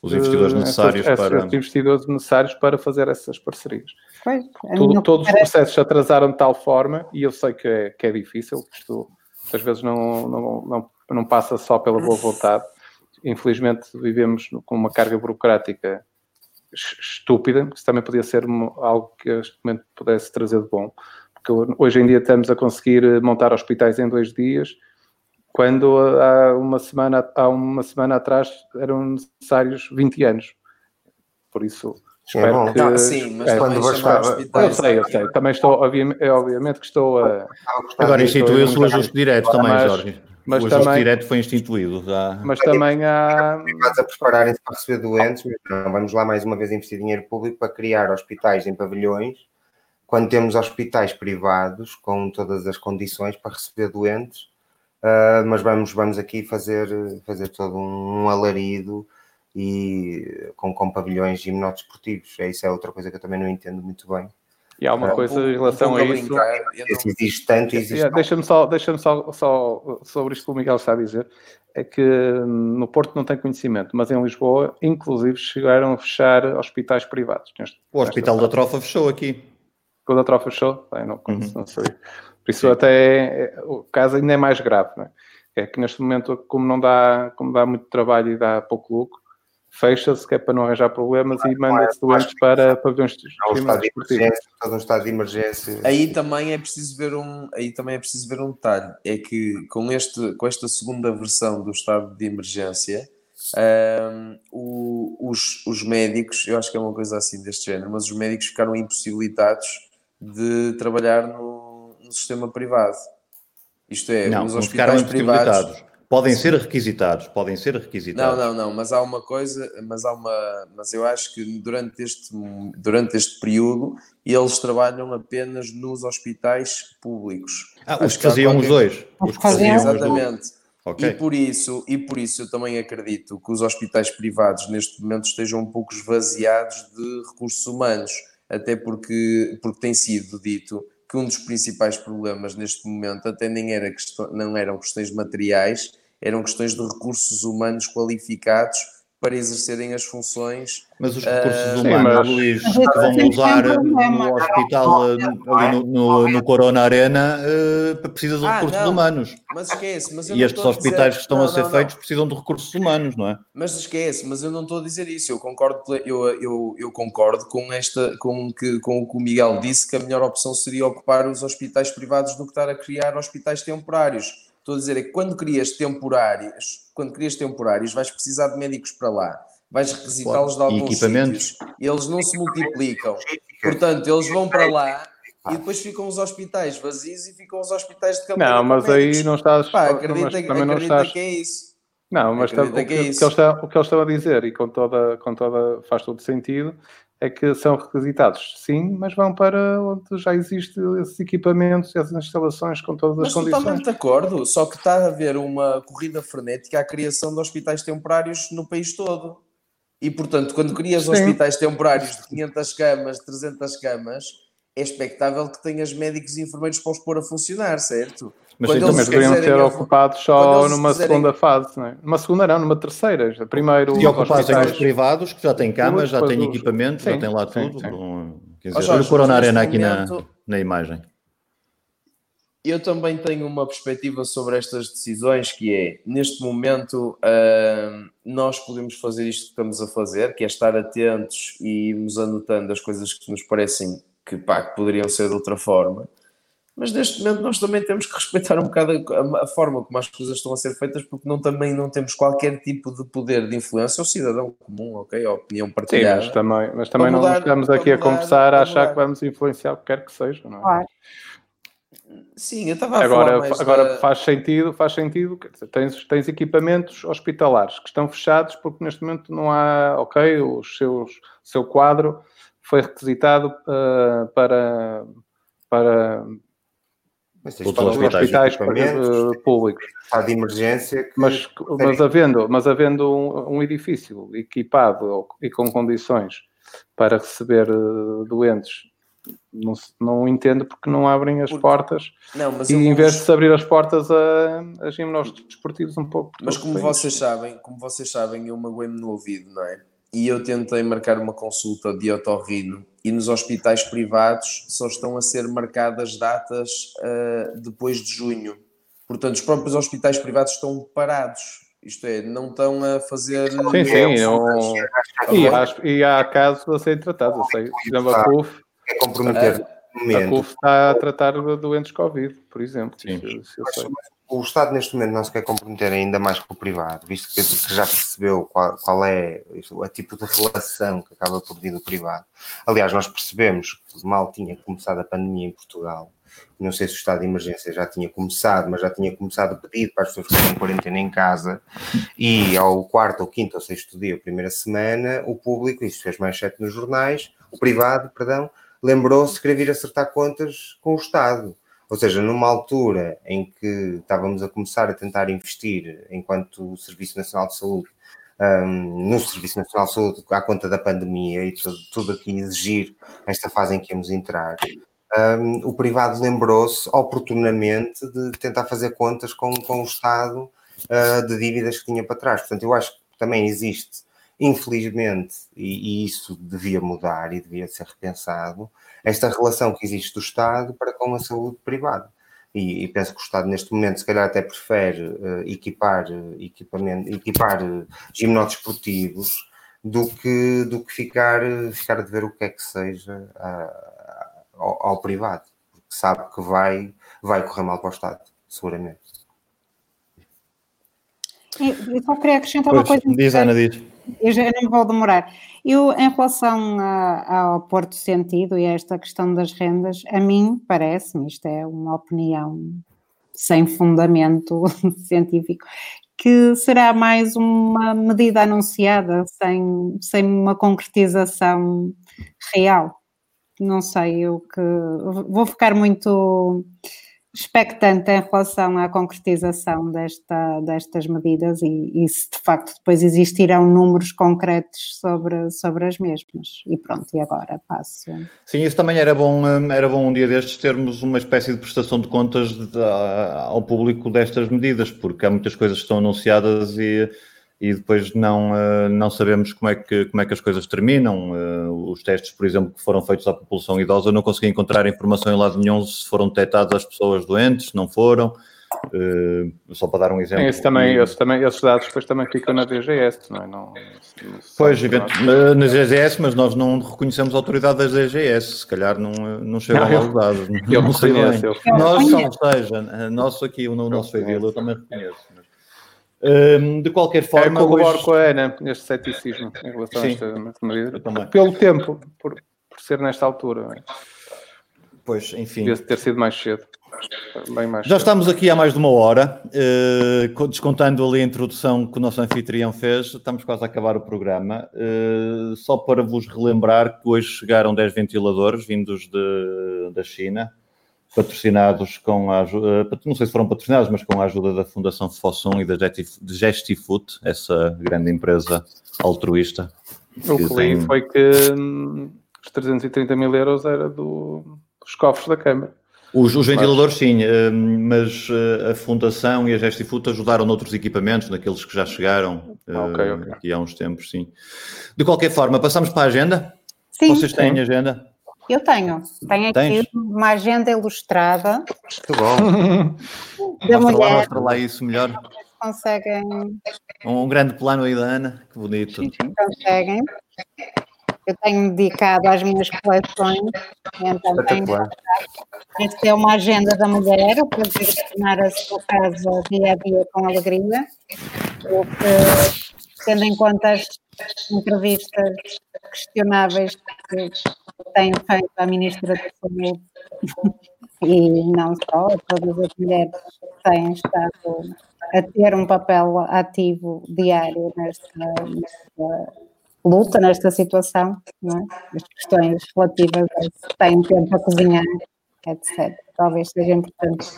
os investidores necessários essas, para... Esses investidores necessários para fazer essas parcerias. Pois, Tudo, todos parece... os processos atrasaram de tal forma, e eu sei que é, que é difícil, que isto às vezes não, não, não, não passa só pela boa vontade, infelizmente vivemos com uma carga burocrática estúpida, que também podia ser algo que este momento pudesse trazer de bom. Porque hoje em dia estamos a conseguir montar hospitais em dois dias, quando há uma semana, há uma semana atrás eram necessários 20 anos. Por isso, espero é que... Não, sim, mas é, quando bastava... Eu sei, eu sei. Também estou, obviamente, obviamente que estou a... Agora instituiu-se o ajuste direto também, mas, Jorge. Mas o também, direto foi instituído. Já. Mas também há. a prepararem-se para receber doentes, não, vamos lá mais uma vez investir dinheiro público para criar hospitais em pavilhões, quando temos hospitais privados com todas as condições para receber doentes, uh, mas vamos, vamos aqui fazer, fazer todo um alarido e com, com pavilhões gimnodesportivos. É isso é outra coisa que eu também não entendo muito bem. E há uma coisa em relação a isso. Existe tanto, existe. Deixa-me só, deixa só, só sobre isto que o Miguel está a dizer. É que hum, no Porto não tem conhecimento, mas em Lisboa, inclusive, chegaram a fechar hospitais privados. O Hospital da Trofa fechou aqui. O da Trofa fechou? Bem, não, uhum. não sei. Por isso, Sim. até é, o caso ainda é mais grave. Não é? é que neste momento, como não dá, como dá muito trabalho e dá pouco lucro, fecha-se, que é para não arranjar problemas e manda-se doentes para pavilhões esportivos. Todo um estado de emergência. Aí também é preciso ver um, aí também é preciso ver um detalhe, é que com, este, com esta segunda versão do estado de emergência, um, o, os, os médicos, eu acho que é uma coisa assim deste género, mas os médicos ficaram impossibilitados de trabalhar no, no sistema privado. Isto é, não, os hospitais privados Podem ser requisitados, podem ser requisitados. Não, não, não, mas há uma coisa, mas há uma, mas eu acho que durante este, durante este período eles trabalham apenas nos hospitais públicos. Ah, os que faziam qualquer... os dois. Os que faziam Exatamente. Okay. E por isso, e por isso eu também acredito que os hospitais privados neste momento estejam um pouco esvaziados de recursos humanos, até porque, porque tem sido dito que um dos principais problemas neste momento até nem era questão, não eram questões materiais, eram questões de recursos humanos qualificados para exercerem as funções. Mas os recursos uh, humanos, sim, Luís, que vão usar no hospital, ali no, no, no Corona Arena, uh, precisam de ah, recursos não, humanos. Mas esquece, mas E estes hospitais dizer... que estão não, a ser não, feitos precisam de recursos humanos, não é? Mas esquece, mas eu não estou a dizer isso. Eu concordo, eu, eu, eu concordo com, esta, com, que, com o que o Miguel disse, que a melhor opção seria ocupar os hospitais privados do que estar a criar hospitais temporários Estou a dizer é que quando crias temporários, quando crias temporários, vais precisar de médicos para lá, vais requisitá-los de alguns sítios, eles não se multiplicam. Portanto, eles vão para lá, e depois ficam os hospitais vazios e ficam os hospitais de campanha. Não, mas aí não estás. Pá, acredita, mas também não acredita estás. que é isso. Não, mas tá- o, Acredita que, é o que isso. eles estão, o que eles estão a dizer, e com toda, com toda, faz todo sentido, é que são requisitados, sim, mas vão para onde já existem esses equipamentos, essas instalações com todas as Mas condições. totalmente de acordo, só que está a haver uma corrida frenética à criação de hospitais temporários no país todo. E, portanto, quando crias Sim. hospitais temporários de 500 camas, 300 camas, é expectável que tenhas médicos e enfermeiros para os pôr a funcionar, certo? Mas Quando sim, também deveriam ser ocupados só numa quiserem- segunda fase, não é? Numa segunda não, numa terceira. Primeiro E ocupassem hospitais- os privados, que já têm camas, já têm equipamento, já Sim, têm lá sim, tudo. sim. Quer dizer, olha o Corona neste Arena aqui na, na imagem. Eu também tenho uma perspectiva sobre estas decisões que é, neste momento, ahm, nós podemos fazer isto que estamos a fazer, que é estar atentos e irmos anotando as coisas que nos parecem que, pá, que poderiam ser de outra forma. Mas neste momento nós também temos que respeitar um bocado a, a forma como as coisas estão a ser feitas, porque não, também não temos qualquer tipo de poder de influência. O cidadão comum, ok? A opinião Sim, partilhada. mas também, mas também Para não mudar- estamos aqui a mudar- conversar para a achar mudar. que vamos influenciar o que quer que seja, não é? Claro. Sim, eu estava a Agora, falar mais agora da- faz sentido, faz sentido, quer dizer, tens, tens equipamentos hospitalares que estão fechados porque neste momento não há, ok, o seus, seu quadro foi requisitado ah, para, para Mas tens Todos os os hospitais, ah, públicos. estado de emergência. que- Mas, mas havendo, mas havendo um, um edifício equipado e com condições para receber eh, doentes, não, não entendo porque não abrem as Porque- portas Não, mas e em vez de se abrir as portas a, a ginásticos desportivos um pouco. Mas como vocês sabem, como vocês sabem, eu magoei-me no ouvido, não é? E eu tentei marcar uma consulta de otorrino e nos hospitais privados só estão a ser marcadas datas ah, depois de junho. Portanto, os próprios hospitais privados estão parados. Isto é, não estão a fazer. Sim, sim, não- e, há, e há casos a serem tratados. Eu sei, por exemplo, a CUF, É comprometer a momento. CUF está a tratar de doentes Covid, por exemplo. Sim. Eu sei. O Estado neste momento não se quer comprometer ainda mais com o privado, visto que, já percebeu qual, qual é o tipo de relação que acaba por vir do privado. Aliás, nós percebemos que mal tinha começado a pandemia em Portugal, não sei se o estado de emergência já tinha começado, mas já tinha começado a pedir para as pessoas ficarem em quarentena em casa, e ao quarto, ou quinto, ou sexto dia, primeira semana, o público, isto fez mais sete nos jornais, o privado, perdão, lembrou-se de querer vir acertar contas com o Estado. Ou seja, numa altura em que estávamos a começar a tentar investir enquanto Serviço Nacional de Saúde, um, no Serviço Nacional de Saúde, à conta da pandemia e tudo, tudo aqui exigir esta fase em que íamos entrar, um, o privado lembrou-se oportunamente de tentar fazer contas com, com o Estado uh, de dívidas que tinha para trás. Portanto, eu acho que também existe, infelizmente, e, e isso devia mudar e devia ser repensado, esta relação que existe do Estado para com a saúde privada. E, e penso que o Estado, neste momento, se calhar até prefere uh, equipar, uh, equipamento, equipar uh, gimnodesportivos do que, do que ficar, ficar a dever o que é que seja ao, ao privado, porque sabe que vai, vai correr mal para o Estado, seguramente. Eu só queria acrescentar uma Pois, coisa. diz, Ana, diz. Eu já não vou demorar. Eu, em relação a- ao Porto Sentido e a esta questão das rendas, a mim parece-me, isto é uma opinião sem fundamento [LAUGHS] científico, que será mais uma medida anunciada sem, sem uma concretização real. Não sei, eu que vou ficar muito expectante em relação à concretização desta, destas medidas e, e se de facto depois existirão números concretos sobre, sobre as mesmas. E pronto, e agora passo. Sim, isso também era bom, hum, era bom um dia destes termos uma espécie de prestação de contas de- a- ao público destas medidas, porque há muitas coisas que estão anunciadas e, e depois não, eh, não sabemos como é, que, como é que as coisas terminam. Eh, Os testes, por exemplo, que foram feitos à população idosa, eu não consegui encontrar informação em lado nenhum se foram detectadas as pessoas doentes, se não foram. Eh, Só para dar um exemplo. Esse também, E- esses, também, esses dados depois também ficam na DGS, não é? Não, não- Pois, evento- eh, na DGS, mas nós não reconhecemos a autoridade da DGS, se calhar não, não chegam Não, lá eu- os dados. Eu não sei bem. Nós, ou seja, nosso aqui, o no- nosso Feidil, eu também reconheço. Hum, de qualquer Eu forma, corroboro hoje- com a Ana neste ceticismo em relação Sim. a esta medida. Eu. Pelo tempo, por, por ser nesta altura. é? Pois, enfim. Devia ter sido mais cedo. Bem mais Já cedo. estamos aqui há mais de uma hora, co- descontando ali a introdução que o nosso anfitrião fez, estamos quase a acabar o programa. Eh, só para vos relembrar que hoje chegaram 10 ventiladores vindos de- da China, patrocinados com a ajuda, não sei se foram patrocinados, mas com a ajuda da Fundação Fossum e da Gestifoot, essa grande empresa altruísta. O que li tem- foi que hum, os 330 mil euros era do- dos cofres da Câmara. Os, os ventiladores, sim, eh, mas eh, a Fundação e a Gestifoot ajudaram noutros equipamentos, naqueles que já chegaram eh, Ah, ok, ok. aqui há uns tempos, sim. De qualquer forma, passamos para a agenda? Sim, Vocês têm agenda? Eu tenho. Tenho aqui Tens? uma agenda ilustrada Muito bom. [LAUGHS] da Mostra lá, mulher mostra lá isso melhor. que conseguem, Um grande plano aí da Ana, que bonito. Sim, sim. conseguem. Eu tenho dedicado às minhas coleções, então tenho, esta é uma agenda da mulher para direcionar a sua casa dia a dia com alegria, o que, tendo em conta as entrevistas questionáveis que tenho feito à Ministra da Saúde e não só, todas as mulheres têm estado a ter um papel ativo diário nesta, nesta luta, nesta situação, é? as questões relativas a se têm tempo a cozinhar, etc. Talvez seja importante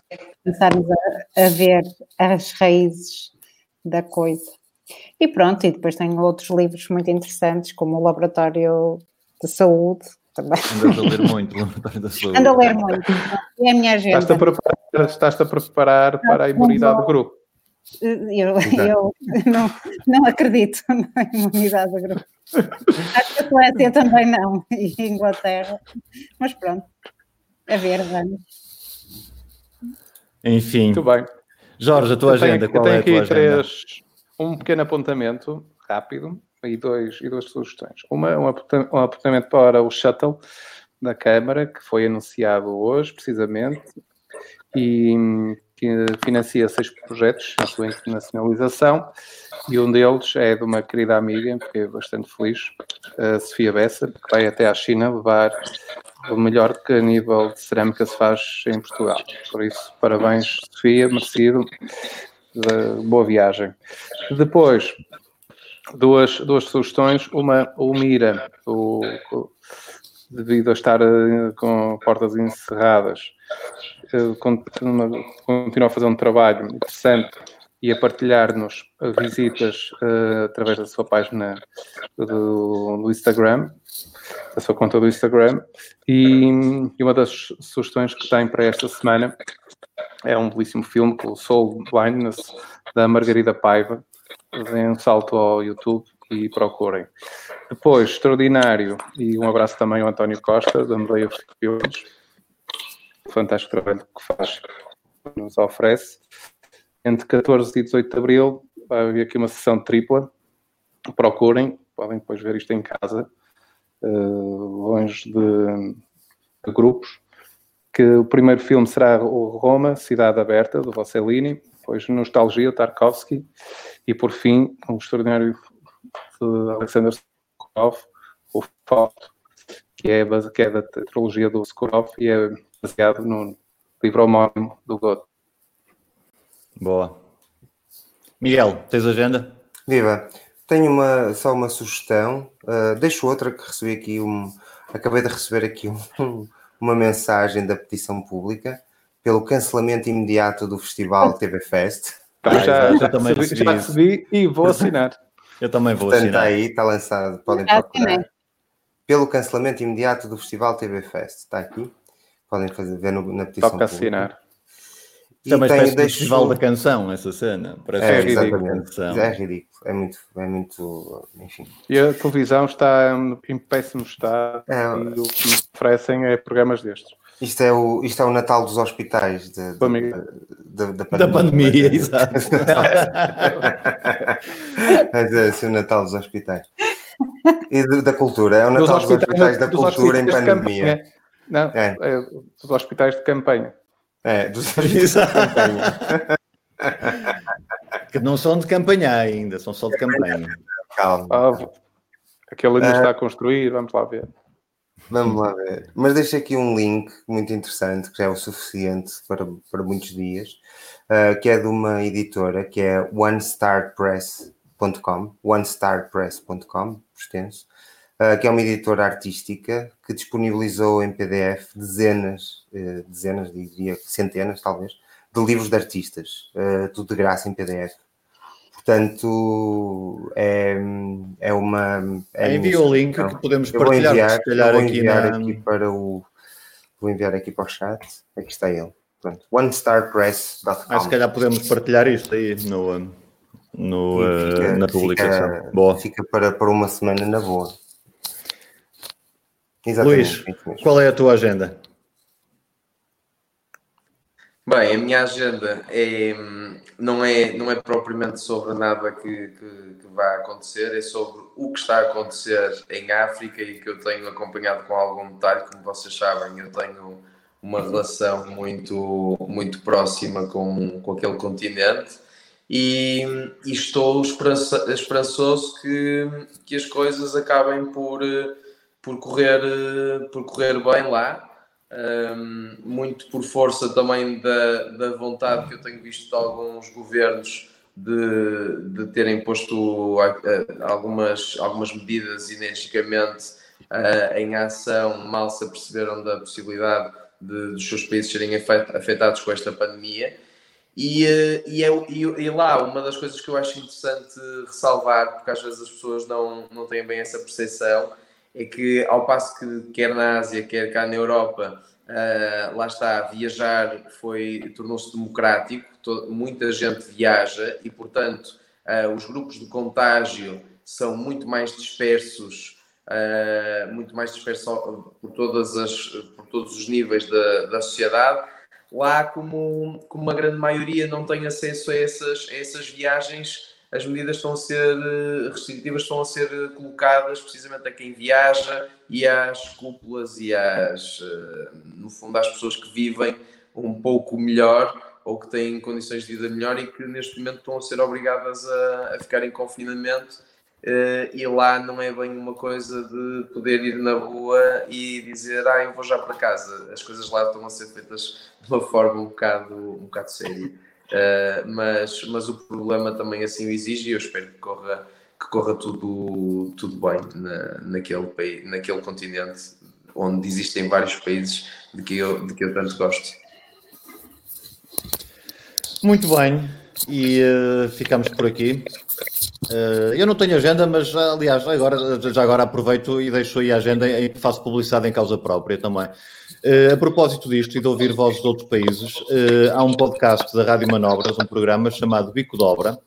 começarmos a, a ver as raízes da coisa. E pronto, e depois tenho outros livros muito interessantes, como o Laboratório de Saúde, também. Andas a ler [LAUGHS] muito, Laboratório da Saúde. Ando a ler muito. É a minha agenda. Estás-te a preparar, estás-te a preparar para a imunidade do grupo. Eu, eu não, não acredito [LAUGHS] na imunidade do grupo. Acho que a Suécia também não, e a Inglaterra. Mas pronto, a ver, vamos. Enfim, Muito bem. Jorge, a tua Eu tenho- agenda, eu qual tenho é a tua agenda? três, um pequeno apontamento rápido e, dois, e duas sugestões. Uma, um aponta- apontamento para o shuttle da Câmara, que foi anunciado hoje, precisamente, e que financia seis projetos na sua internacionalização, e um deles é de uma querida amiga, fiquei bastante feliz, a Sofia Bessa, que vai até à China levar o melhor que a nível de cerâmica se faz em Portugal. Por isso, parabéns, Sofia, merecido. De boa viagem. Depois, duas, duas sugestões. Uma, o Mira, o, o- devido a estar eh, com portas encerradas, continua, a fazer um trabalho interessante e a partilhar-nos visitas eh, através da sua página do, do Instagram, da sua conta do Instagram. E, e uma das sugestões que tem para esta semana é um belíssimo filme, o Soul Blindness, da Margarida Paiva. Deem um salto ao YouTube e procurem. Depois, extraordinário, e um abraço também ao António Costa, da Medeia Filmes. Fantástico trabalho que faz, que nos oferece. Entre 14 e 18 de Abril vai haver aqui uma sessão tripla. Procurem, podem depois ver isto em casa, longe de, de grupos que o primeiro filme será o Roma, Cidade Aberta, do Rossellini, depois Nostalgia, Tarkovsky, e por fim, um extraordinário de Alexander Sokurov, o Foto, que é, base- que é da trilogia do Sokurov e é baseado no livro homónimo do Goethe. Boa. Miguel, tens agenda? Viva, tenho uma, só uma sugestão. Uh, deixo outra que recebi aqui um. Acabei de receber aqui um- [LAUGHS] uma mensagem da petição pública pelo cancelamento imediato do Festival [LAUGHS] TV Fest. Ah, já, já- já, já também recebi, recebi já recebi e vou assinar. [LAUGHS] Eu também vou Portanto, está assinar. aí, está lançado, podem procurar. Pelo cancelamento imediato do Festival TV Fest. Está aqui. Podem fazer, ver no- na petição Toca pública. assinar. Isto é E espécie de deixo- festival da canção, essa cena. Parece É, canção. É ridículo. É muito, é muito, enfim. E a televisão está em péssimo estado É, e o que nos oferecem é programas destes. Isto é o, isto é o Natal dos hospitais de, de- de- da Da pandemia, [LAUGHS] exato. Mas é assim, o Natal dos hospitais. E de- da cultura. É o Dos Natal dos hospitais, da dos cultura em hospitais de pandemia. campanha. Não, É. é dos hospitais de campanha. É, dos [LAUGHS] hospitais de campanha. Que não são de campanha ainda, são só de campanha. Calma. Ah, aquele ainda Ah. está a construir, vamos lá ver. Vamos lá ver. Mas deixo aqui um link muito interessante, que já é o suficiente para, para muitos dias, uh, que é de uma editora, que é onestarpress.com, onestarpress.com, extenso, que é uma editora artística que disponibilizou em PDF dezenas, uh, dezenas, diria centenas talvez, de livros de artistas, tudo de graça em PDF. Portanto, é, é uma. É Envia o link que podemos partilhar, enviar, se calhar vou aqui, na... aqui para o. Vou enviar aqui para o chat. Aqui está ele. Pronto. OneStarPress.com. Ah, se calhar podemos partilhar isto aí no, no, Fica- na publicação. Fica, Boa. fica para, para uma semana na boa. Exatamente. Luís, qual é a tua agenda? Bem, a minha agenda é, não, é, não é propriamente sobre nada que, que, que vai acontecer, é sobre o que está a acontecer em África e que eu tenho acompanhado com algum detalhe. Como vocês sabem, eu tenho uma relação muito, muito próxima com, com aquele continente e, e estou esperança, esperançoso que, que as coisas acabem por, por, correr, eh, por correr bem lá. Um, muito por força também da, da vontade que eu tenho visto de alguns governos de, de terem posto algumas, algumas medidas energicamente uh, em ação, mal se aperceberam da possibilidade de, dos seus países serem afet- afetados com esta pandemia. E, uh, e, é, e, e lá, uma das coisas que eu acho interessante ressalvar, porque às vezes as pessoas não, não têm bem essa percepção, é que ao passo que quer na Ásia, quer cá na Europa, uh, lá está, viajar foi tornou-se democrático, to- muita gente viaja e, portanto, uh, os grupos de contágio são muito mais dispersos, uh, muito mais dispersos por, todas as, por todos os níveis da, da sociedade. Lá, como, como uma grande maioria não tem acesso a essas, a essas viagens, as medidas estão a ser eh, restritivas, estão a ser eh, colocadas precisamente a quem viaja e às cúpulas e às, eh, no fundo, às pessoas que vivem um pouco melhor ou que têm condições de vida melhor e que neste momento estão a ser obrigadas a, a ficar em confinamento. E lá não é bem uma coisa de poder ir na rua e dizer, ah, eu vou já para casa. As coisas lá estão a ser feitas de uma forma um bocado, um bocado séria. Uh, mas, mas o problema também assim o exige e eu espero que corra, que corra tudo, tudo bem na, naquele, país, naquele continente onde existem vários países de que eu, de que eu tanto gosto. Muito bem, e eh, ficamos por aqui. Eh, eu não tenho agenda, mas aliás, agora, já agora aproveito e deixo aí a agenda e faço publicidade em causa própria também. Eh, a propósito disto e de ouvir vozes de outros países, eh, há um podcast da Rádio Manobras, um programa chamado Bico de Obra,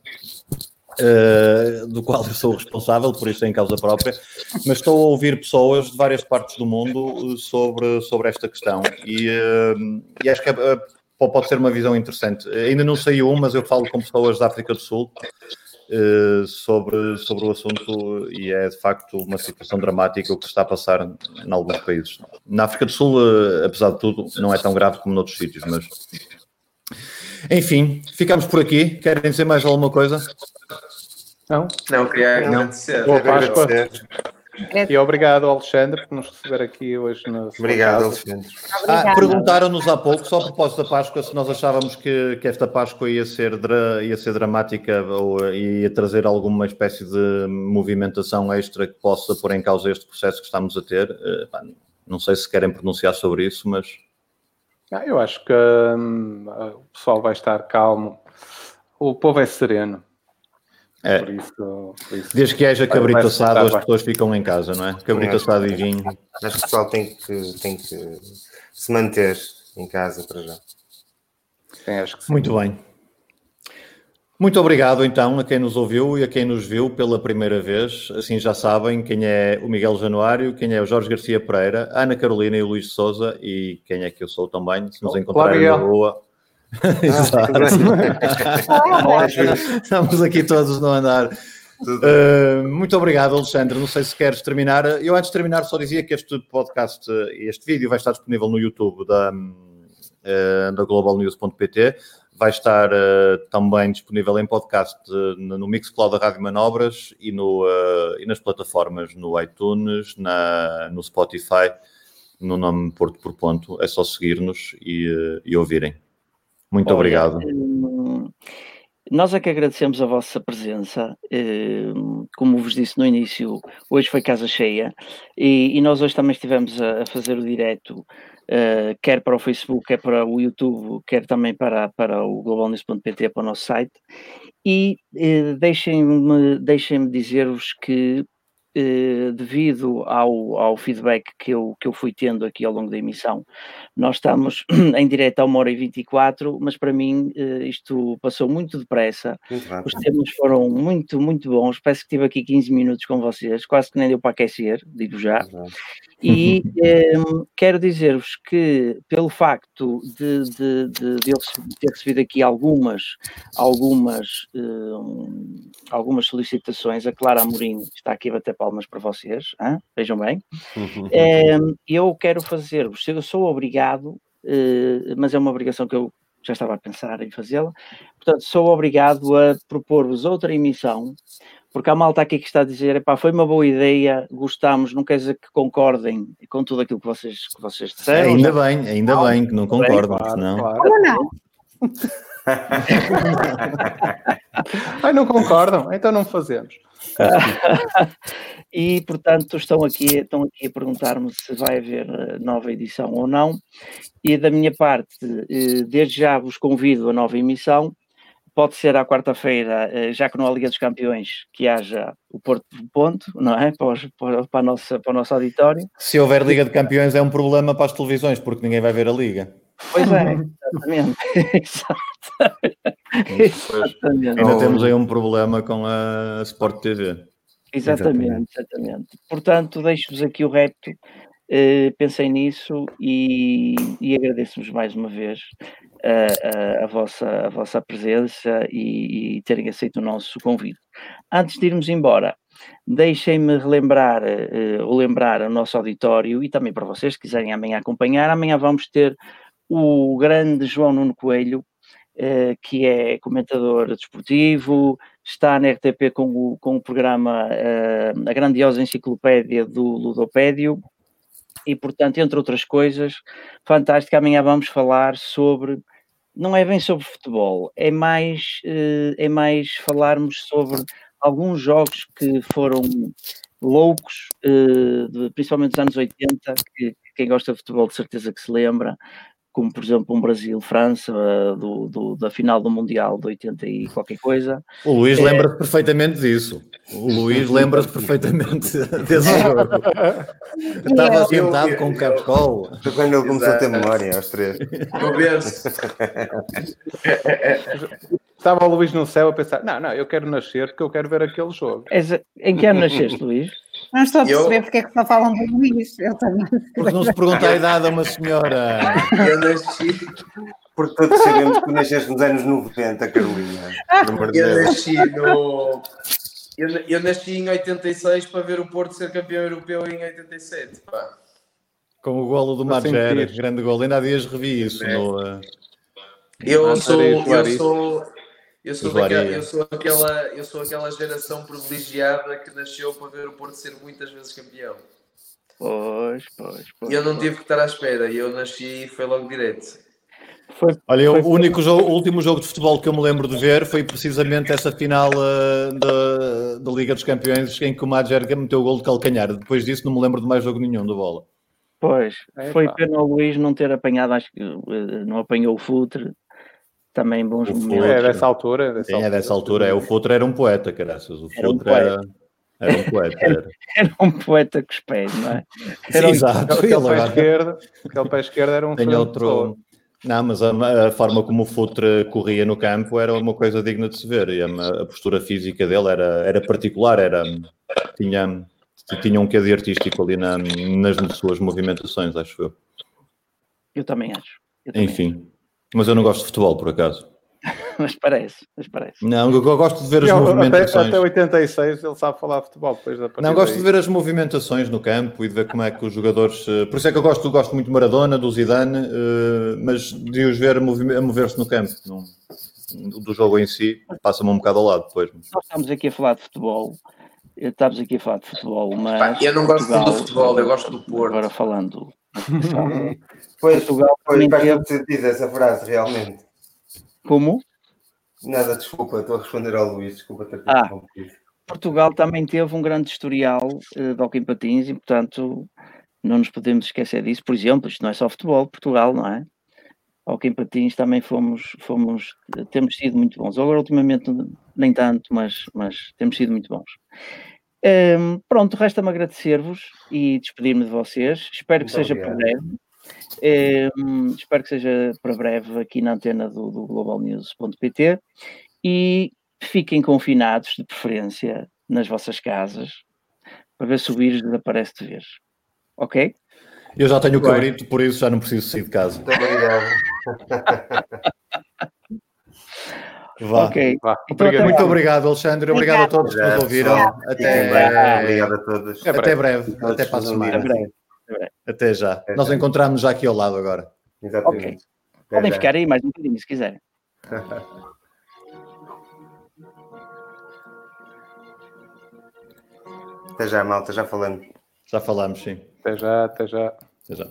eh, do qual eu sou responsável, por isso é em causa própria, mas estou a ouvir pessoas de várias partes do mundo sobre, sobre esta questão e, eh, e acho que é, pode ser uma visão interessante. Ainda não saiu um, mas eu falo com pessoas da África do Sul sobre, sobre o assunto e é de facto uma situação dramática o que se está a passar em alguns países. Na África do Sul, eh, apesar de tudo, não é tão grave como noutros sítios, mas enfim, ficamos por aqui. Querem dizer mais alguma coisa? Não? Não, queria agradecer. Boa Páscoa. agradecer. E obrigado, Alexandre, por nos receber aqui hoje na sua Obrigado. Alexandre. Ah. Perguntaram-nos há pouco, só a propósito da Páscoa, se nós achávamos que, que esta Páscoa ia ser, dra- ia ser dramática ou ia trazer alguma espécie de movimentação extra que possa pôr em causa este processo que estamos a ter. Eh, não sei se querem pronunciar sobre isso, mas Ah, eu acho que hum, o pessoal vai estar calmo. O povo é sereno. É. Por isso, por isso- desde que haja cabrito assado, resultar as pessoas ficam em casa, não é? Cabrito assado e vinho. Acho que o pessoal tem que, tem que se manter em casa para já. Sim, acho que sim. Muito bem. Muito obrigado, então, a quem nos ouviu e a quem nos viu pela primeira vez. Assim já sabem quem é o Miguel Januário, quem é o Jorge Garcia Pereira, a Ana Carolina e o Luís de Souza e quem é que eu sou também, se nos encontrarem na rua. [LAUGHS] Exato. [LAUGHS] Estamos aqui todos no andar. Uh, muito obrigado, Alexandre. Não sei se queres terminar. Eu, antes de terminar, só dizia que este podcast, este vídeo vai estar disponível no YouTube da, uh, da globalnews.pt. vai estar uh, também disponível em podcast uh, no Mixcloud da Rádio Manobras e, no, e nas plataformas no iTunes, na, no Spotify, no nome Porto por Ponto. É só seguir-nos e, e, ouvirem. Muito Olha, obrigado. Hum, nós é que agradecemos a vossa presença. Hum, como vos disse no início, hoje foi casa cheia e, nós hoje também estivemos a, fazer o direto uh, quer para o Facebook, quer para o YouTube, quer também para, para o globalnews.pt, para o nosso site. E uh, deixem-me deixem dizer-vos que eh, devido ao, ao feedback que eu, que eu fui tendo aqui ao longo da emissão, nós estamos [CLEARS THROAT] em direto a uma hora e 24, mas para mim eh, isto passou muito depressa. Muito Os temas foram muito, muito bons. Parece que tive aqui 15 minutos com vocês, quase que nem deu para aquecer, digo já. E eh, quero dizer-vos que, pelo facto de, de, de, de, eu ter recebido aqui algumas, algumas, algumas solicitações, a Clara Amorim está aqui a bater palmas para vocês, hein? vejam bem. É, [LAUGHS] eu quero fazer-vos, eu sou obrigado, eh, mas é uma obrigação que eu já estava a pensar em fazê-la, portanto, sou obrigado a propor-vos outra emissão, porque a malta aqui que está a dizer, epá, foi uma boa ideia, gostamos, não quer dizer que concordem com tudo aquilo que vocês, que vocês disseram. Ainda já... bem, ainda bem que não concordam, claro, senão... Claro. Como não? [LAUGHS] Ai, não concordam? Então não fazemos. [LAUGHS] e portanto estão aqui, estão aqui a perguntar-me se vai haver eh, nova edição ou não. E da minha parte, eh, desde já vos convido a nova emissão. Pode ser à quarta-feira, eh, já que não há Liga dos Campeões, que haja o Porto Ponto, não é? Para, para, para, a nossa, para o nosso auditório. Se houver Liga de Campeões, é um problema para as televisões, porque ninguém vai ver a Liga. Pois é, [LAUGHS] exatamente. [LAUGHS] exatamente. Ainda temos aí um problema com a Sport TV. Exatamente, exatamente. Portanto, deixo-vos aqui o repto. Uh, pensei nisso e, e agradeço-vos mais uma vez uh, uh, a, vossa, a vossa presença e, e, terem aceito o nosso convite. Antes de irmos embora, deixem-me relembrar ou lembrar ao nosso auditório e também para vocês que quiserem amanhã acompanhar. Amanhã vamos ter o grande João Nuno Coelho, eh, que é comentador desportivo, está na RTP com o, com o programa eh, A Grandiosa Enciclopédia do Ludopédio, e portanto, entre outras coisas, fantástico, amanhã vamos falar sobre, não é bem sobre futebol, é mais, eh, é mais falarmos sobre alguns jogos que foram loucos, principalmente dos anos 80, que quem gosta de futebol de certeza que se lembra, como por exemplo um Brasil-França do, do, da final do Mundial de 80 e qualquer coisa. O Luís é... lembra-se perfeitamente disso. O Luís [LAUGHS] lembra-se perfeitamente [LAUGHS] desse jogo. [LAUGHS] Estava sentado eu, com o Capcol. Quando ele começou a ter memória, aos três. Estava o Luís no céu a pensar: não, não, eu quero nascer porque eu quero ver aquele jogo. Em que ano nasceste, Luís? Não estou a perceber eu... porque é que só falam do Luís. Eu também. Porque não se pergunta a idade a uma senhora. Eu nasci. Porque todos sabemos que nasceste nos anos 90, Carolina. Eu nasci no. Eu, eu, nasci em 86 para ver o Porto ser campeão europeu em 87. Pá. Com o golo do Marger, grande golo. Ainda há dias revi isso. É. No, uh... Eu, sou, eu, sou, eu sou, daquela, eu, sou aquela, eu sou aquela geração privilegiada que nasceu para ver o Porto ser muitas vezes campeão. Pois, pois, pois. E eu não tive que estar à espera, eu nasci e foi logo direto. Foi, Olha, foi, o único jogo, o último jogo de futebol que eu me lembro de ver foi precisamente essa final uh, da, da Liga dos Campeões em que o Madjer meteu o gol de calcanhar. Depois disso não me lembro de mais jogo nenhum do bola. Pois, é, foi pá. pena o Luís não ter apanhado, acho que uh, não apanhou o futre também bons o momentos. É dessa altura. Dessa Sim, altura. é dessa altura. É, o Futre era um poeta, caraças. O era um poeta. Era, era, um poeta. Era. [LAUGHS] era um poeta com os pés, não é? [LAUGHS] Era Sim, exato. Aquele, aquele pé esquerdo, aquele pé esquerdo era um Tem outro... Não, mas a, a, forma como o Futre corria no campo era uma coisa digna de se ver. E a, a postura física dele era, era particular, era, tinha, tinha um quê de artístico ali na, nas suas movimentações, acho eu. Eu também acho. Eu também Enfim. Acho. Mas eu não gosto de futebol, por acaso. [LAUGHS] mas parece, mas parece. Não, eu gosto de ver as até, movimentações. até 86 ele sabe falar futebol. Depois da Não, gosto de ver as movimentações no campo e de ver como é que os jogadores. eh, Por isso é que eu gosto, gosto muito do Maradona, do Zidane, eh, mas de os ver a mover-se no campo. Não- do jogo em si, passa-me um bocado ao lado depois. Nós estamos aqui a falar de futebol, eh, estamos aqui a falar de futebol, mas. Pá, eu não gosto Portugal- do futebol, eu gosto do Porto. Agora falando. [LAUGHS] Pois, Portugal faz teve- muito sentido essa frase, realmente. Como? Nada, desculpa, estou a responder ao Luís, desculpa ter Ah. Portugal também teve um grande historial eh, de hockey em patins e, portanto, não nos podemos esquecer disso. Por exemplo, isto não é só futebol, Portugal, não é? Hockey em patins também fomos, fomos temos sido muito bons. Agora, ultimamente, nem tanto, mas, mas temos sido muito bons. Ehm, pronto, resta-me agradecer-vos e despedir-me de vocês. Espero que Muito seja para obrigado. breve. Ehm, espero que seja para breve aqui na antena do, do globalnews.pt e fiquem confinados, de preferência, nas vossas casas, para ver se o vírus desaparece de vez. Ok? Eu já tenho o cabrito, por isso já não preciso sair de casa. Muito obrigado. [LAUGHS] Vá. Ok. Vá, Então, obrigado. até Muito obrigado, Alexandre. Obrigado a todos que nos Obrigado, ouviram. Até, Obrigado a todos. Até breve. Todos Até para a semana. Até breve. Até já. Nós encontramos já aqui ao lado agora. Exatamente. Até Podem já. ficar aí mais um bocadinho, se quiserem. Até já, malta, já falamos. Já falámos, sim. Até já, até já. Até já.